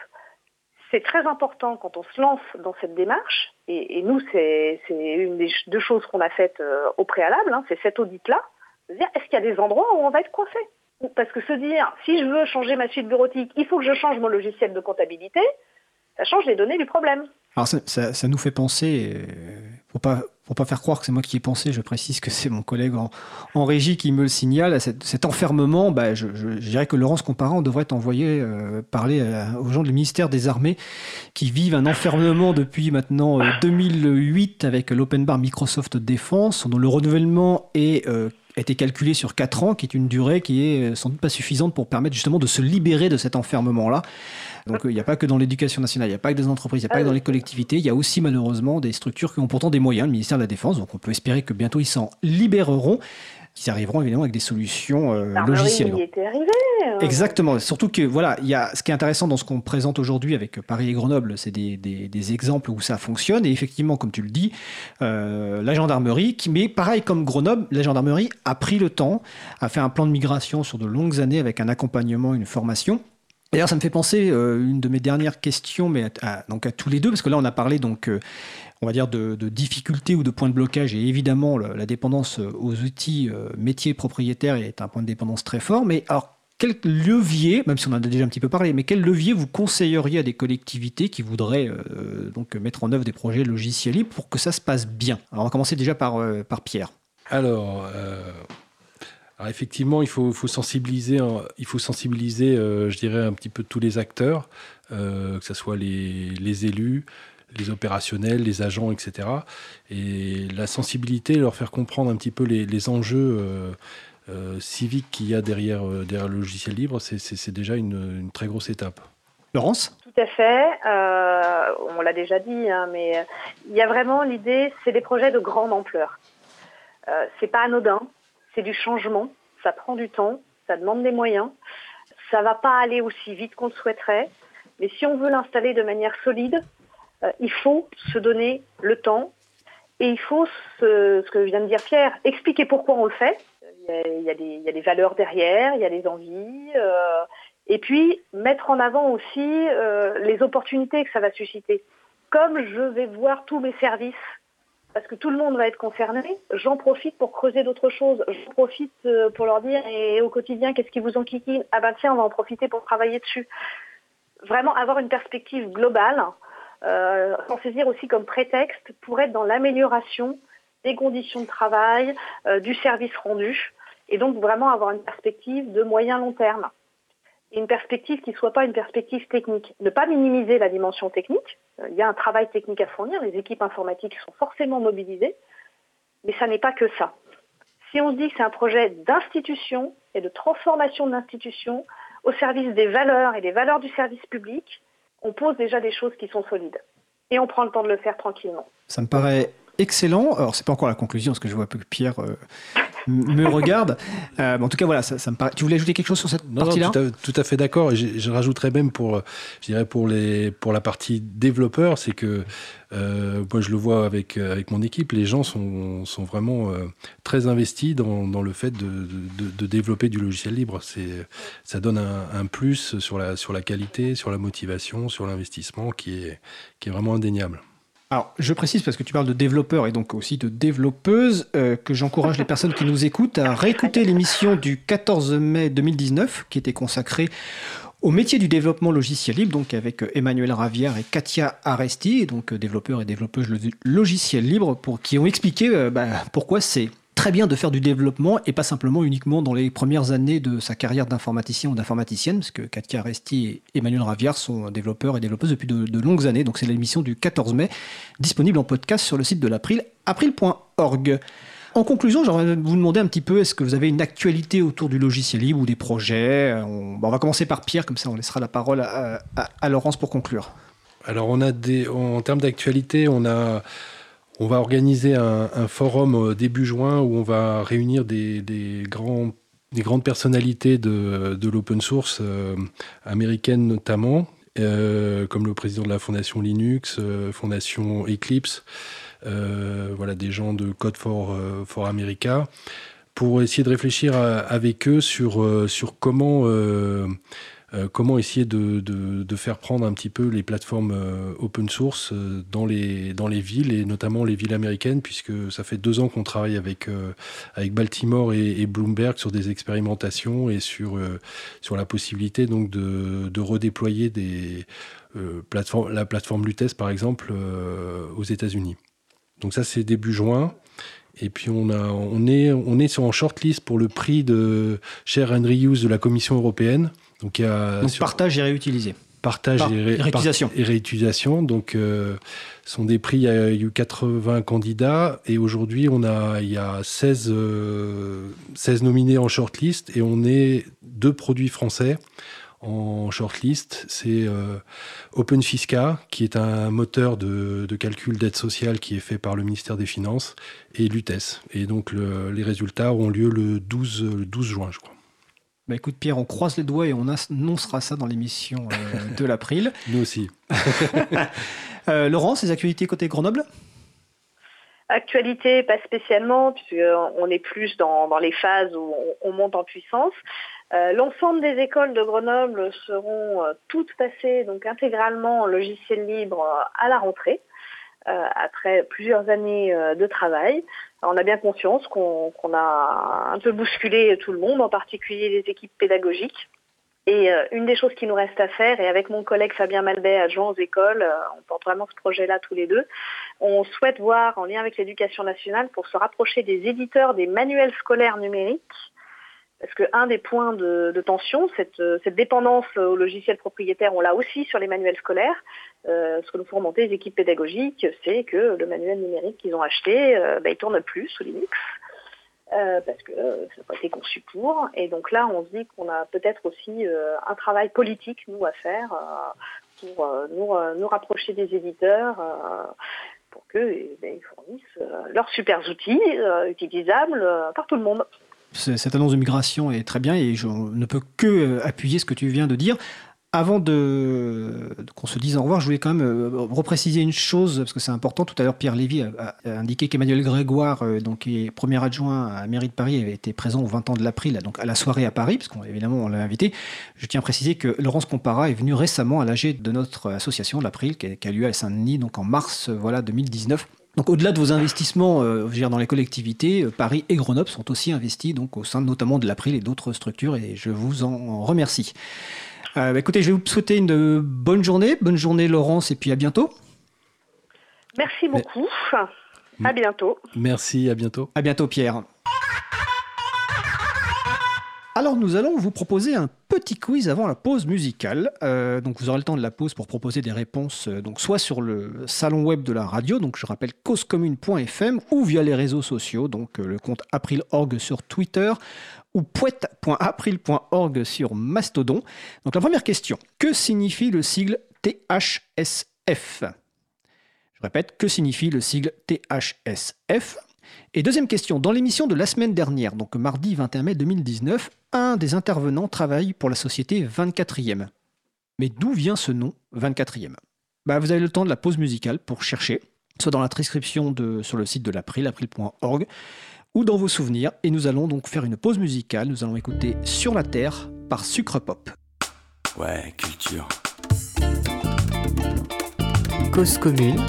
c'est très important quand on se lance dans cette démarche, et, nous, c'est une des deux choses qu'on a faites euh, au préalable, hein, c'est cet audit-là, dire est-ce qu'il y a des endroits où on va être coincé? Parce que se dire, si je veux changer ma suite bureautique, il faut que je change mon logiciel de comptabilité, ça change les données du problème. Alors ça, nous fait penser, euh, faut pas pour pas faire croire que c'est moi qui ai pensé, je précise que c'est mon collègue en, régie qui me le signale. Cet, enfermement, bah, je, dirais que Laurence Comparant devrait envoyer euh, parler aux gens du ministère des Armées qui vivent un enfermement depuis maintenant 2008 euh, avec l'open bar Microsoft Défense, dont le renouvellement est euh, été calculé sur 4 ans, qui est une durée qui est sans doute pas suffisante pour permettre justement de se libérer de cet enfermement-là. Donc il n'y a pas que dans l'éducation nationale, il n'y a pas que des entreprises, il n'y a pas que dans les collectivités, il y a aussi malheureusement des structures qui ont pourtant des moyens, le ministère de la Défense, donc on peut espérer que bientôt ils s'en libéreront. Ils arriveront évidemment avec des solutions euh, logicielles. Il était arrivé. Euh. Exactement. Surtout que voilà, il y a ce qui est intéressant dans ce qu'on présente aujourd'hui avec Paris et Grenoble, c'est des, des, exemples où ça fonctionne. Et effectivement, comme tu le dis, euh, la gendarmerie, qui, mais pareil comme Grenoble, la gendarmerie a pris le temps, a fait un plan de migration sur de longues années avec un accompagnement, une formation. D'ailleurs, ça me fait penser euh, une de mes dernières questions, mais à, donc à tous les deux, parce que là, on a parlé donc, euh, on va dire de, difficultés ou de points de blocage, et évidemment, la dépendance euh, aux outils métiers propriétaires est un point de dépendance très fort. Mais alors, quel levier, même si on en a déjà un petit peu parlé, mais quel levier vous conseilleriez à des collectivités qui voudraient donc mettre en œuvre des projets logiciels libres pour que ça se passe bien? Alors, on va commencer déjà par, par Pierre. Alors, alors effectivement, il faut, sensibiliser, il faut sensibiliser euh, je dirais, un petit peu tous les acteurs, euh, que ce soit les, élus, les opérationnels, les agents, etc. Et la sensibilité, leur faire comprendre un petit peu les, enjeux euh, civiques qu'il y a derrière, derrière le logiciel libre, c'est déjà une, très grosse étape. Laurence? Tout à fait. on l'a déjà dit, hein, mais il y a vraiment l'idée, c'est des projets de grande ampleur. c'est pas anodin c'est du changement, ça prend du temps, ça demande des moyens, ça va pas aller aussi vite qu'on le souhaiterait, mais si on veut l'installer de manière solide, euh, il faut se donner le temps. Et il faut, ce, que vient de dire Pierre, expliquer pourquoi on le fait. Il y a, des, valeurs derrière, il y a des envies, euh, et puis mettre en avant aussi euh, les opportunités que ça va susciter. Comme je vais voir tous mes services parce que tout le monde va être concerné, j'en profite pour creuser d'autres choses. J'en profite euh, pour leur dire, et au quotidien, qu'est-ce qui vous enquiquine Ah ben tiens, on va en profiter pour travailler dessus. Vraiment avoir une perspective globale, euh, s'en saisir aussi comme prétexte pour être dans l'amélioration des conditions de travail, euh, du service rendu, et donc vraiment avoir une perspective de moyen long terme une perspective qui ne soit pas une perspective technique. Ne pas minimiser la dimension technique. Euh, il y a un travail technique à fournir, les équipes informatiques sont forcément mobilisées, mais ça n'est pas que ça. Si on se dit que c'est un projet d'institution et de transformation de l'institution au service des valeurs et des valeurs du service public, on pose déjà des choses qui sont solides. Et on prend le temps de le faire tranquillement. Ça me paraît excellent. Alors, c'est pas encore la conclusion, parce que je vois que Pierre euh, me regarde. Euh, en tout cas, voilà, ça, me paraît. Tu voulais ajouter quelque chose sur cette partie-là? tout, tout, à fait d'accord. Et je, rajouterais même pour, je dirais pour les, pour la partie développeur, c'est que euh, moi, je le vois avec avec mon équipe. Les gens sont, sont vraiment très investis dans, dans, le fait de, de, de, développer du logiciel libre. Ça donne un, un, plus sur la sur la qualité, sur la motivation, sur l'investissement, qui est qui est vraiment indéniable. Alors, je précise parce que tu parles de développeurs et donc aussi de développeuses, euh, que j'encourage les personnes qui nous écoutent à réécouter l'émission du 14 mai 2019 qui était consacrée au métier du développement logiciel libre, donc avec euh, Emmanuel Ravière et Katia Aresti, donc euh, développeurs et développeuses logiciel libre, pour, qui ont expliqué bah, pourquoi c'est très bien de faire du développement et pas simplement uniquement dans les premières années de sa carrière d'informaticien ou d'informaticienne, parce que Katia Resti et Emmanuel Raviard sont développeurs et développeuses depuis de, longues années. Donc c'est l'émission du 14 mai, disponible en podcast sur le site de l'April, april.org. En conclusion, j'aimerais vous demander un petit peu, est-ce que vous avez une actualité autour du logiciel libre ou des projets? On, va commencer par Pierre, comme ça on laissera la parole à, à Laurence pour conclure. Alors on a des, en termes d'actualité, on a on va organiser un, forum début juin où on va réunir des, grandes personnalités de, l'open source euh, américaine notamment, euh, comme le président de la fondation Linux, euh, fondation Eclipse, voilà des gens de Code for, America, pour essayer de réfléchir avec eux sur, comment euh, comment essayer de, faire prendre un petit peu les plateformes euh, open source euh, dans, les, villes et notamment les villes américaines puisque ça fait deux ans qu'on travaille avec, Baltimore et, Bloomberg sur des expérimentations et sur, la possibilité donc de, redéployer des, plateformes, la plateforme Lutes par exemple aux États-Unis. Donc ça, c'est début juin. Et puis on, est, sur en shortlist pour le prix de Share and Reuse de la Commission européenne. Donc, il y a Donc partage et réutilisé. Partage et, réutilisation. et, réutilisation. Donc, euh, sont des prix, il y a eu 80 candidats et aujourd'hui, on a, il y a 16, 16 euh, nominés en shortlist et on est deux produits français en shortlist. C'est euh, OpenFisca, qui est un moteur de, calcul d'aide sociale qui est fait par le ministère des Finances, et l'UTES. Et donc les résultats auront lieu le 12, le 12 juin, je crois. Bah écoute Pierre, on croise les doigts et on annoncera ça dans l'émission euh, de l'April. Nous aussi. euh, Laurent, ces actualités côté Grenoble? Actualité, pas spécialement, puisqu'on est plus dans, dans, les phases où on, monte en puissance. Euh, l'ensemble des écoles de Grenoble seront euh, toutes passées donc intégralement en logiciel libre à la rentrée. Euh, après plusieurs années de travail. On a bien conscience qu'on a un peu bousculé tout le monde, en particulier les équipes pédagogiques. Et euh, une des choses qui nous reste à faire, et avec mon collègue Fabien Malbet, adjoint aux écoles, on porte vraiment ce projet-là tous les deux, on souhaite voir, en lien avec l'éducation nationale, pour se rapprocher des éditeurs des manuels scolaires numériques, parce qu'un des points de, tension, cette, dépendance au logiciel propriétaire, on l'a aussi sur les manuels scolaires. Euh, ce que nous font remonter les équipes pédagogiques, c'est que le manuel numérique qu'ils ont acheté, euh, bah, il tourne plus sous Linux. Euh, parce que ça n'a pas été conçu pour. Et donc là, on se dit qu'on a peut-être aussi un travail politique, nous, à faire pour nous, nous, rapprocher des éditeurs pour qu'ils eh ben, fournissent leurs super outils utilisables par tout le monde cette annonce de migration est très bien et je ne peux que appuyer ce que tu viens de dire. Avant de, qu'on se dise au revoir, je voulais quand même euh, repréciser une chose, parce que c'est important. Tout à l'heure, Pierre Lévy a, indiqué qu'Emmanuel Grégoire, euh, donc, qui est premier adjoint à la mairie de Paris, avait été présent au 20 ans de l'April, donc à la soirée à Paris, parce qu'évidemment, on l'a invité. Je tiens à préciser que Laurence Compara est venue récemment à l'AG de notre association, l'April, qui, a lieu à Saint-Denis, donc en mars voilà, 2019. Donc au-delà de vos investissements euh, dans les collectivités, Paris et Grenoble sont aussi investis donc, au sein notamment de l'April et d'autres structures, et je vous en remercie. Euh, bah, écoutez, je vais vous souhaiter une bonne journée. Bonne journée, Laurence, et puis à bientôt. Merci beaucoup. À bientôt. Merci, à bientôt. À bientôt, Pierre. Alors nous allons vous proposer un petit quiz avant la pause musicale. Euh, donc vous aurez le temps de la pause pour proposer des réponses, euh, donc soit sur le salon web de la radio, donc je rappelle causecommune.fm, ou via les réseaux sociaux, donc le compte April.org sur Twitter, ou poète.april.org sur Mastodon. Donc la première question, que signifie le sigle THSF Je répète, que signifie le sigle THSF Et deuxième question, dans l'émission de la semaine dernière, donc mardi 21 mai 2019, un des intervenants travaille pour la société 24e. Mais d'où vient ce nom 24e bah, Vous avez le temps de la pause musicale pour chercher, soit dans la transcription de, sur le site de l'April, april.org, ou dans vos souvenirs. Et nous allons donc faire une pause musicale. Nous allons écouter Sur la Terre par Sucre Pop. Ouais, culture. Cause commune.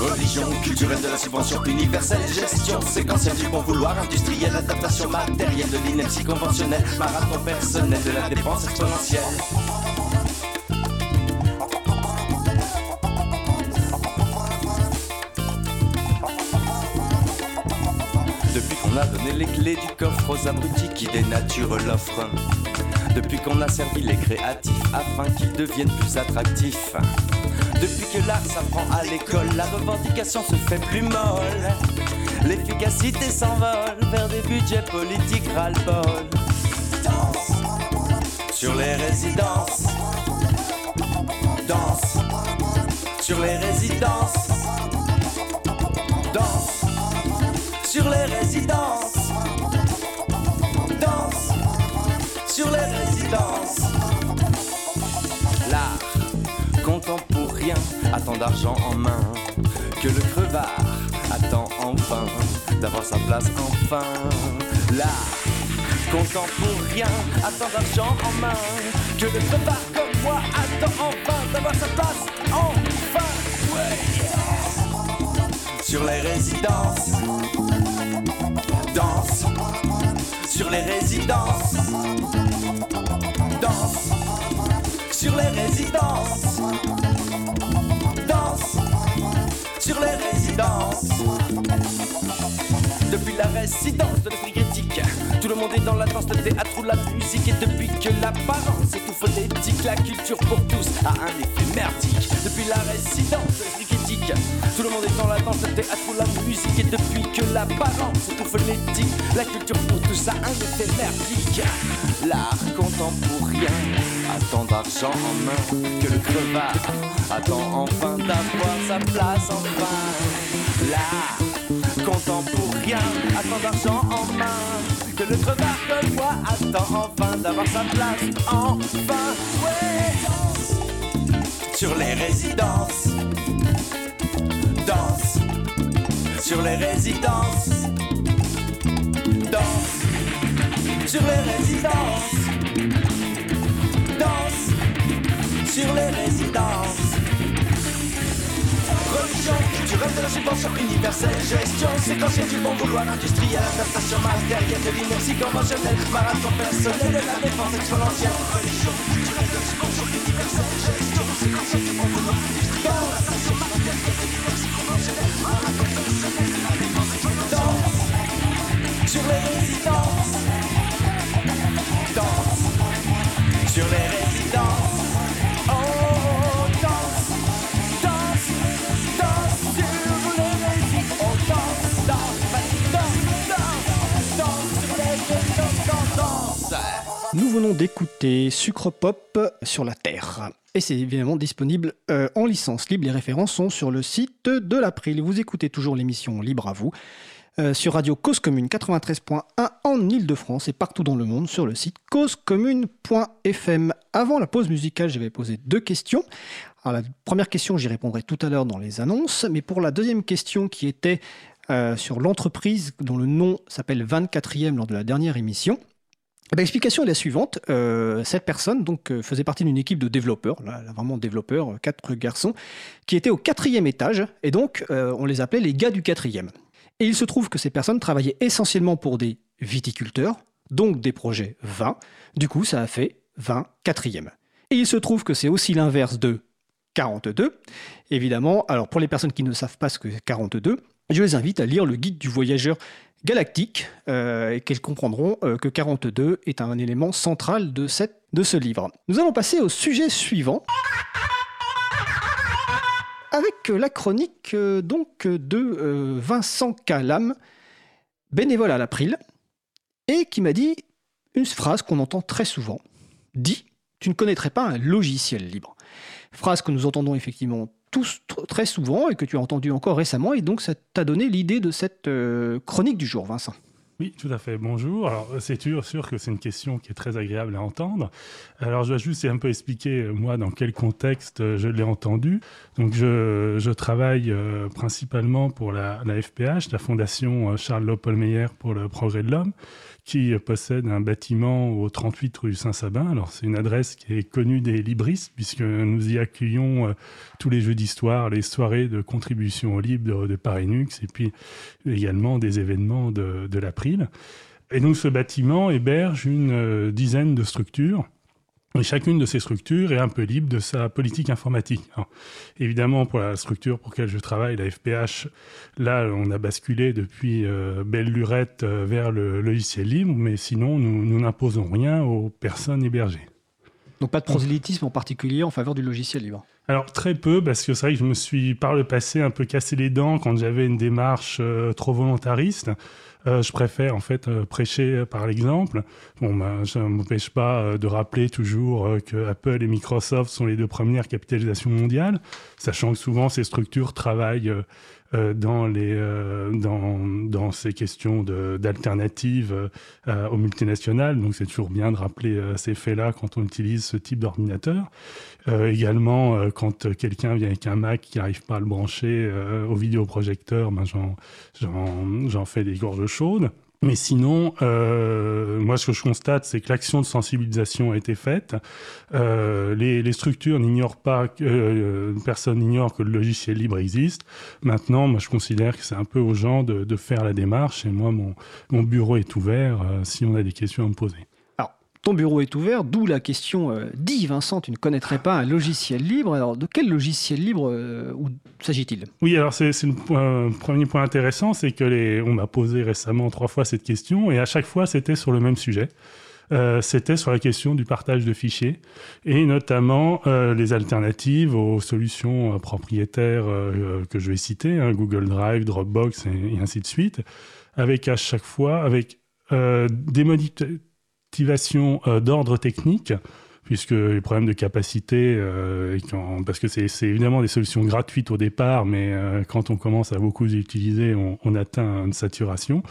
Religion culturelle de la subvention universelle, gestion séquentielle du bon vouloir industriel, adaptation matérielle de l'inertie conventionnelle, marathon personnel de la dépense exponentielle. On a donné les clés du coffre aux abrutis qui dénaturent l'offre. Depuis qu'on a servi les créatifs afin qu'ils deviennent plus attractifs. Depuis que l'art s'apprend à l'école, la revendication se fait plus molle. L'efficacité s'envole vers des budgets politiques ras-le-bol. Sur les résidences, danse. Sur les résidences, danse sur les résidences. Sur les résidences. L'art contemporain a tant d'argent en main que le crevard attend enfin d'avoir sa place enfin. L'art contemporain a tant d'argent en main que le crevard comme moi attend enfin d'avoir sa place enfin. Sur les résidences danse sur les résidences. danse, danse sur les résidences. Depuis la résidence de l'esprit critique, tout le monde est dans la danse, le théâtre ou la musique. Et depuis que l'apparence est tout phonétique, la culture pour tous a un effet merdique. Depuis la résidence de l'esprit tout le monde est dans la danse, le théâtre ou la musique. Et depuis que l'apparence est tout phonétique, la culture pour tous a un effet merdique. L'art contemporain attend d'argent en main que le crevard attend enfin d'avoir sa place enfin. L'art contemporain attend d'argent en main que le crevard que moi attend enfin d'avoir sa place enfin. Ouais. Sur les résidences, Sur les résidences, danse. Sur les résidences, danse. Sur les résidences. Religion, culturelle de la subvention universelle, gestion, séquentielle du bon vouloir industriel, adaptation matérielle de l'inertie conventionnelle, marathon personnel de la défense exponentielle. Religion, culturelle de la subvention universelle, gestion, séquentielle du bon vouloir industriel, adaptation Danse sur les venons d'écouter Sucre Pop sur la Terre. Et c'est évidemment disponible euh, en licence libre. Les références sont sur le site de l'April. Vous écoutez toujours l'émission Libre à vous euh, sur Radio Cause Commune 93.1 en Ile-de-France et partout dans le monde sur le site causecommune.fm. Avant la pause musicale, j'avais posé deux questions. Alors, la première question, j'y répondrai tout à l'heure dans les annonces. Mais pour la deuxième question qui était euh, sur l'entreprise dont le nom s'appelle 24e lors de la dernière émission, L'explication est la suivante. Euh, cette personne donc, euh, faisait partie d'une équipe de développeurs, là, vraiment développeurs, euh, quatre garçons, qui étaient au quatrième étage, et donc on les appelait les gars du quatrième. Et il se trouve que ces personnes travaillaient essentiellement pour des viticulteurs, donc des projets 20. Du coup, ça a fait 20 quatrième. Et il se trouve que c'est aussi l'inverse de 42. Évidemment, alors pour les personnes qui ne savent pas ce que c'est 42, je les invite à lire le guide du voyageur galactique euh, et qu'elles comprendront euh, que 42 est un élément central de, cette, de ce livre. Nous allons passer au sujet suivant avec la chronique euh, donc de Vincent Calam, bénévole à l'April, et qui m'a dit une phrase qu'on entend très souvent. Dit, tu ne connaîtrais pas un logiciel libre. Phrase que nous entendons effectivement tous tr- très souvent et que tu as entendu encore récemment, et donc ça t'a donné l'idée de cette euh, chronique du jour, Vincent. Oui, tout à fait. Bonjour. Alors, c'est sûr, que c'est une question qui est très agréable à entendre. Alors, je vais juste un peu expliquer, euh, moi, dans quel contexte euh, je l'ai entendu. Donc, je, travaille principalement pour la, FPH, la Fondation Charles Loppolmeyer pour le progrès de l'homme, qui possède un bâtiment au 38 rue Saint-Sabin. Alors, c'est une adresse qui est connue des libristes, puisque nous y accueillons euh, tous les jeux d'histoire, les soirées de contribution au libre de, de Paris Nux, et puis également des événements de, de l'April. Et donc ce bâtiment héberge une euh, dizaine de structures. Et chacune de ces structures est un peu libre de sa politique informatique. Alors, évidemment, pour la structure pour laquelle je travaille, la FPH, là, on a basculé depuis euh, belle lurette euh, vers le logiciel libre, mais sinon, nous nous n'imposons rien aux personnes hébergées. Donc pas de prosélytisme en particulier en faveur du logiciel libre? Alors très peu, parce que c'est vrai que je me suis par le passé un peu cassé les dents quand j'avais une démarche euh, trop volontariste. Euh, je préfère en fait euh, prêcher par l'exemple. Bon, ben, ça ne m'empêche pas euh, de rappeler toujours euh, que Apple et Microsoft sont les deux premières capitalisations mondiales, sachant que souvent ces structures travaillent euh, dans les euh, dans dans ces questions d'alternatives euh, aux multinationales. Donc c'est toujours bien de rappeler euh, ces faits-là quand on utilise ce type d'ordinateur. Euh, également, quand quelqu'un vient avec un Mac qui n'arrive pas à le brancher au vidéoprojecteur, ben j'en fais des gorges chaudes. Mais sinon, euh, moi, ce que je constate, c'est que l'action de sensibilisation a été faite. Euh, les, structures n'ignorent pas, que, euh, personne n'ignore que le logiciel libre existe. Maintenant, moi, je considère que c'est un peu aux gens de, faire la démarche. Et moi, mon, mon bureau est ouvert si on a des questions à me poser. Ton bureau est ouvert, d'où la question euh, dit Vincent, tu ne connaîtrais pas un logiciel libre. Alors, de quel logiciel libre euh, s'agit-il? Oui, alors c'est le premier point intéressant, c'est que les, on m'a posé récemment trois fois cette question, et à chaque fois c'était sur le même sujet. Euh, c'était sur la question du partage de fichiers et notamment euh, les alternatives aux solutions propriétaires que je vais citer, hein, Google Drive, Dropbox et, ainsi de suite, avec à chaque fois avec des motivations d'ordre technique puisque les problèmes de capacité, parce que c'est évidemment des solutions gratuites au départ, mais quand on commence à beaucoup les utiliser, on, atteint une saturation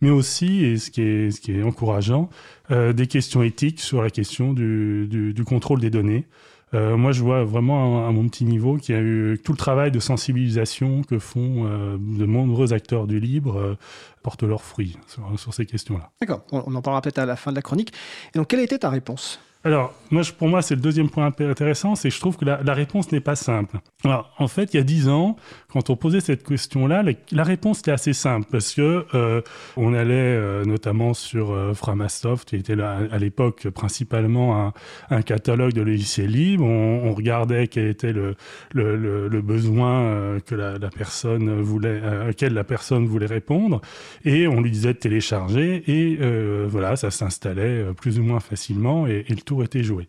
mais aussi, et ce qui est, encourageant, euh, des questions éthiques sur la question du, contrôle des données. Euh, moi, je vois vraiment à, mon petit niveau qu'il y a eu tout le travail de sensibilisation que font euh, de nombreux acteurs du libre porte leurs fruits sur, sur ces questions-là. D'accord, on en parlera peut-être à la fin de la chronique. Et donc, quelle était ta réponse? Alors, moi, pour moi, c'est le deuxième point intéressant, c'est que je trouve que la, réponse n'est pas simple. Alors, en fait, il y a dix ans, quand on posait cette question-là, la, réponse était assez simple parce que euh, on allait euh, notamment sur euh, Framasoft, qui était à l'époque principalement un, catalogue de logiciels libres. On, regardait quel était le, le, besoin que la, personne voulait, à laquelle la personne voulait répondre, et on lui disait de télécharger, et voilà, ça s'installait plus ou moins facilement, et, et tour était joué.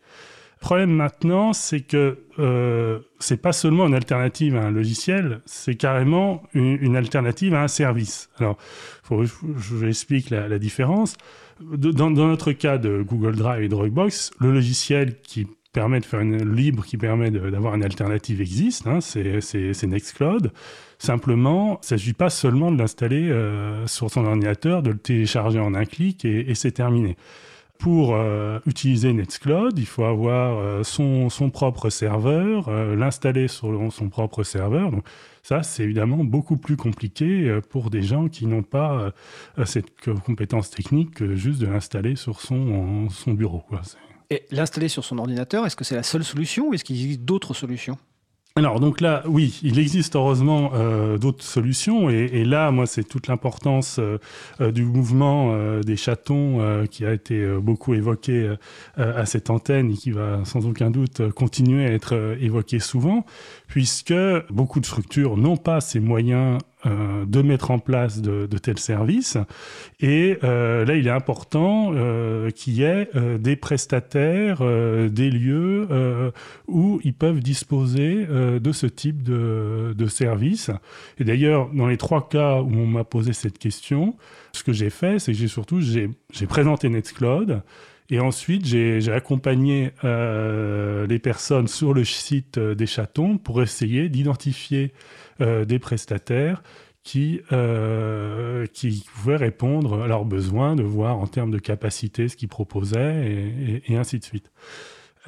Le problème maintenant, c'est que euh, c'est pas seulement une alternative à un logiciel, c'est carrément une, alternative à un service. Alors, faut, je vous explique la, différence. dans, notre cas de Google Drive et Dropbox, le logiciel qui permet de faire libre, qui permet d'avoir une alternative existe, hein, c'est Nextcloud. Simplement, il ne s'agit pas seulement de l'installer euh, sur son ordinateur, de le télécharger en un clic et c'est terminé pour euh, utiliser Nextcloud, il faut avoir euh, son, son, propre serveur, euh, l'installer sur son propre serveur. Donc ça, c'est évidemment beaucoup plus compliqué pour des gens qui n'ont pas cette compétence technique que juste de l'installer sur son, son bureau. Et l'installer sur son ordinateur, est-ce que c'est la seule solution ou est-ce qu'il existe d'autres solutions? Alors donc là, oui, il existe heureusement euh, d'autres solutions et, là, moi, c'est toute l'importance euh, euh, du mouvement des chatons qui a été beaucoup évoqué à cette antenne et qui va sans aucun doute continuer à être évoqué souvent, puisque beaucoup de structures n'ont pas ces moyens euh, de mettre en place de, tels services. Et euh, là, il est important euh, qu'il y ait des prestataires, des lieux où ils peuvent disposer de ce type de, de services. Et d'ailleurs, dans les trois cas où on m'a posé cette question, ce que j'ai fait, c'est que j'ai surtout j'ai présenté Nextcloud. Et ensuite, j'ai accompagné les personnes sur le site des chatons pour essayer d'identifier euh, des prestataires qui, euh, pouvaient répondre à leurs besoins, de voir en termes de capacité ce qu'ils proposaient et, ainsi de suite.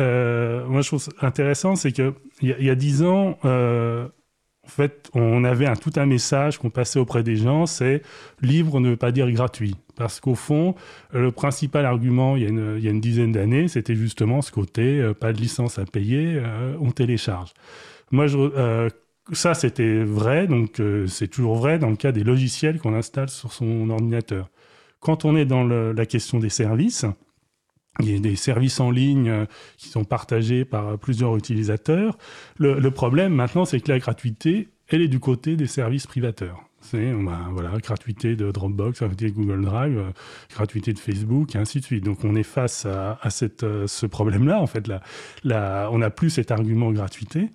Euh, moi, je trouve intéressant, c'est qu'il y, y, a dix ans, en fait, on avait un, tout un message qu'on passait auprès des gens, c'est libre ne veut pas dire gratuit. Parce qu'au fond, le principal argument, il y a une, dizaine d'années, c'était justement ce côté, pas de licence à payer, on télécharge. Moi, je, ça, c'était vrai, donc euh, c'est toujours vrai dans le cas des logiciels qu'on installe sur son ordinateur. Quand on est dans la question des services, il y a des services en ligne euh, qui sont partagés par plusieurs utilisateurs. Le, problème maintenant, c'est que la gratuité, elle est du côté des services privateurs. C'est bah, voilà, gratuité de Dropbox, gratuité de Google Drive, euh, gratuité de Facebook, et ainsi de suite. Donc on est face à, cette, ce problème-là. En fait, là, on n'a plus cet argument gratuité.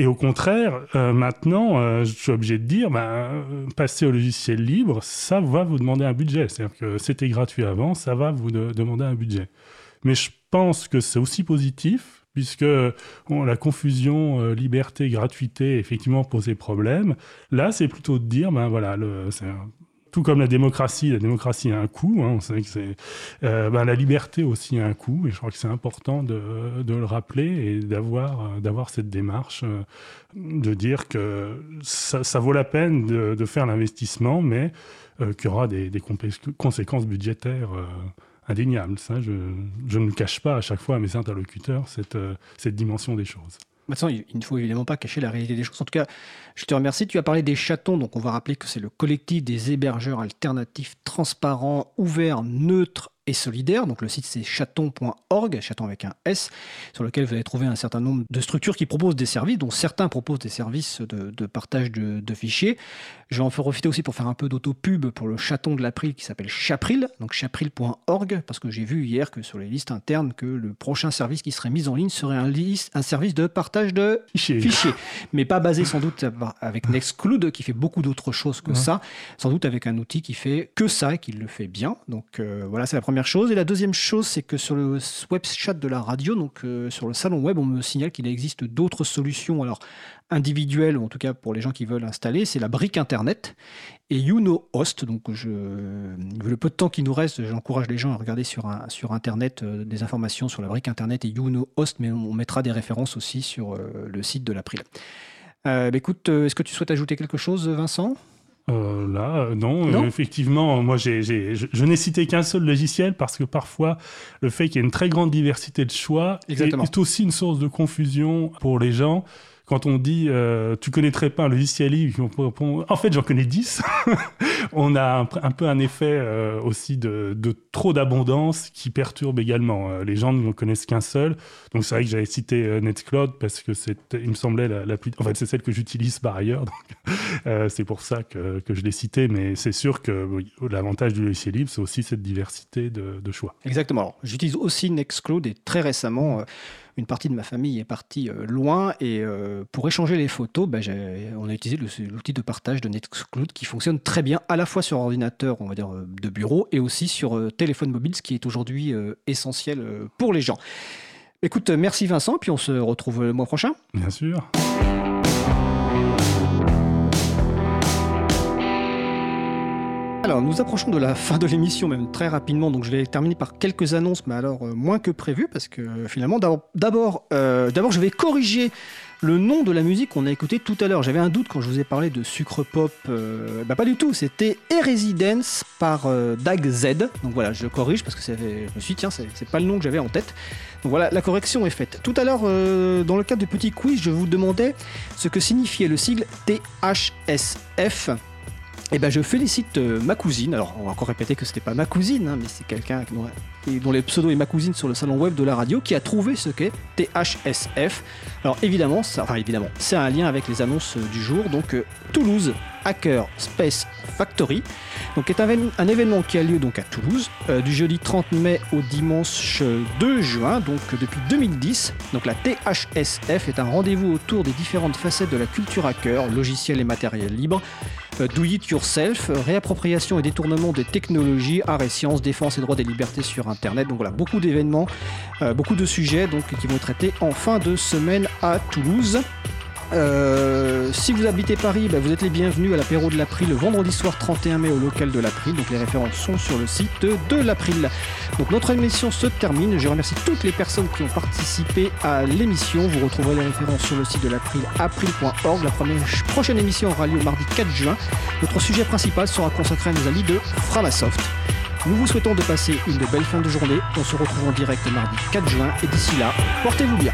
Et au contraire, euh, maintenant, euh, je suis obligé de dire, bah, passer au logiciel libre, ça va vous demander un budget. C'est-à-dire que c'était gratuit avant, ça va vous demander un budget. Mais je pense que c'est aussi positif, puisque la confusion euh, liberté, gratuité, effectivement, posait problème. Là, c'est plutôt de dire, ben voilà, tout comme la démocratie, la démocratie a un coût. Hein, euh, ben, la liberté aussi a un coût, et je crois que c'est important de, le rappeler et d'avoir euh, cette démarche de dire que ça, vaut la peine de, faire l'investissement, mais qu'il y aura des, des conséquences budgétaires indéniables. Ça, je, ne cache pas à chaque fois à mes interlocuteurs cette, cette dimension des choses. Maintenant, il ne faut évidemment pas cacher la réalité des choses. En tout cas, je te remercie. Tu as parlé des chatons, donc on va rappeler que c'est le collectif des hébergeurs alternatifs transparents, ouverts, neutres et solidaire. Donc le site c'est chaton.org, chaton avec un S, sur lequel vous allez trouver un certain nombre de structures qui proposent des services, dont certains proposent des services de, partage de, fichiers. Je vais en profiter aussi pour faire un peu d'autopub pour le chaton de l'April qui s'appelle Chapril, donc chapril.org, parce que j'ai vu hier que sur les listes internes que le prochain service qui serait mis en ligne serait un, un service de partage de fichiers, mais pas basé sans doute avec Nextcloud qui fait beaucoup d'autres choses que ça, sans doute avec un outil qui fait que ça et qui le fait bien. Donc euh, voilà, c'est la première chose. Et la deuxième chose, c'est que sur le web chat de la radio, donc euh, sur le salon web, on me signale qu'il existe d'autres solutions. Alors individuelles, ou en tout cas pour les gens qui veulent installer, c'est la brique Internet et YouKnow Host. Donc je, le peu de temps qui nous reste, j'encourage les gens à regarder sur, un, sur Internet euh, des informations sur la brique Internet et YouKnow Host, mais on mettra des références aussi sur le site de l'April. Bah, écoute, est-ce que tu souhaites ajouter quelque chose, Vincent? Euh, là, euh, non, effectivement, moi j'ai, je, n'ai cité qu'un seul logiciel parce que parfois le fait qu'il y ait une très grande diversité de choix est, aussi une source de confusion pour les gens quand on dit euh, tu connaîtrais pas un logiciel libre, en fait j'en connais 10, on a un, peu un effet euh, aussi de, trop d'abondance qui perturbe également. Euh, les gens ne connaissent qu'un seul. Donc c'est vrai que j'avais cité Nextcloud parce que c'est, il me semblait la, plus... En fait c'est celle que j'utilise par ailleurs. c'est pour ça que, je l'ai cité. Mais c'est sûr que l'avantage du logiciel libre, c'est aussi cette diversité de, choix. Exactement. j'utilise aussi Nextcloud et très récemment une partie de ma famille est partie euh, loin et euh, pour échanger les photos, bah, on a utilisé l'outil de partage de Nextcloud qui fonctionne très bien à la fois sur ordinateur, euh, de bureau, et aussi sur téléphone mobile, ce qui est aujourd'hui essentiel pour les gens. Écoute, merci Vincent, puis on se retrouve le mois prochain. Bien sûr. Alors, nous approchons de la fin de l'émission, même très rapidement, donc je vais terminer par quelques annonces, mais alors euh, moins que prévu, parce que euh, finalement, d'abord, euh, d'abord, je vais corriger le nom de la musique qu'on a écouté tout à l'heure. J'avais un doute quand je vous ai parlé de Sucre Pop. bah pas du tout, c'était E-Residence par Dag Z. Donc voilà, je corrige parce que je me suis dit, tiens, c'est pas le nom que j'avais en tête. Donc voilà, la correction est faite. Tout à l'heure, dans le cadre du petit quiz, je vous demandais ce que signifiait le sigle THSF. Eh ben, je félicite euh, ma cousine. Alors, on va encore répéter que c'était pas ma cousine, hein, mais c'est quelqu'un dont, les pseudos est ma cousine sur le salon web de la radio qui a trouvé ce qu'est THSF. Alors, évidemment, enfin, c'est un lien avec les annonces euh, du jour. Donc, euh, Toulouse Hacker Space Factory, donc est un, événement qui a lieu donc à Toulouse du jeudi 30 mai au dimanche 2 juin, donc depuis 2010. Donc la THSF est un rendez-vous autour des différentes facettes de la culture hacker, logiciel et matériel libre do it yourself, réappropriation et détournement des technologies, arts et sciences, défense et droits des libertés sur Internet. Donc voilà, beaucoup d'événements, euh, beaucoup de sujets qui vont être traités en fin de semaine à Toulouse. Euh, si vous habitez Paris, bah, vous êtes les bienvenus à l'apéro de l'April le vendredi soir 31 mai au local de l'April. Donc les références sont sur le site de l'April. Donc notre émission se termine. Je remercie toutes les personnes qui ont participé à l'émission. Vous retrouverez les références sur le site de l'April, april.org. La prochaine émission aura lieu mardi 4 juin. Notre sujet principal sera consacré à nos amis de Framasoft. Nous vous souhaitons de passer une belle fin de journée. On se retrouve en direct mardi 4 juin et d'ici là, portez-vous bien.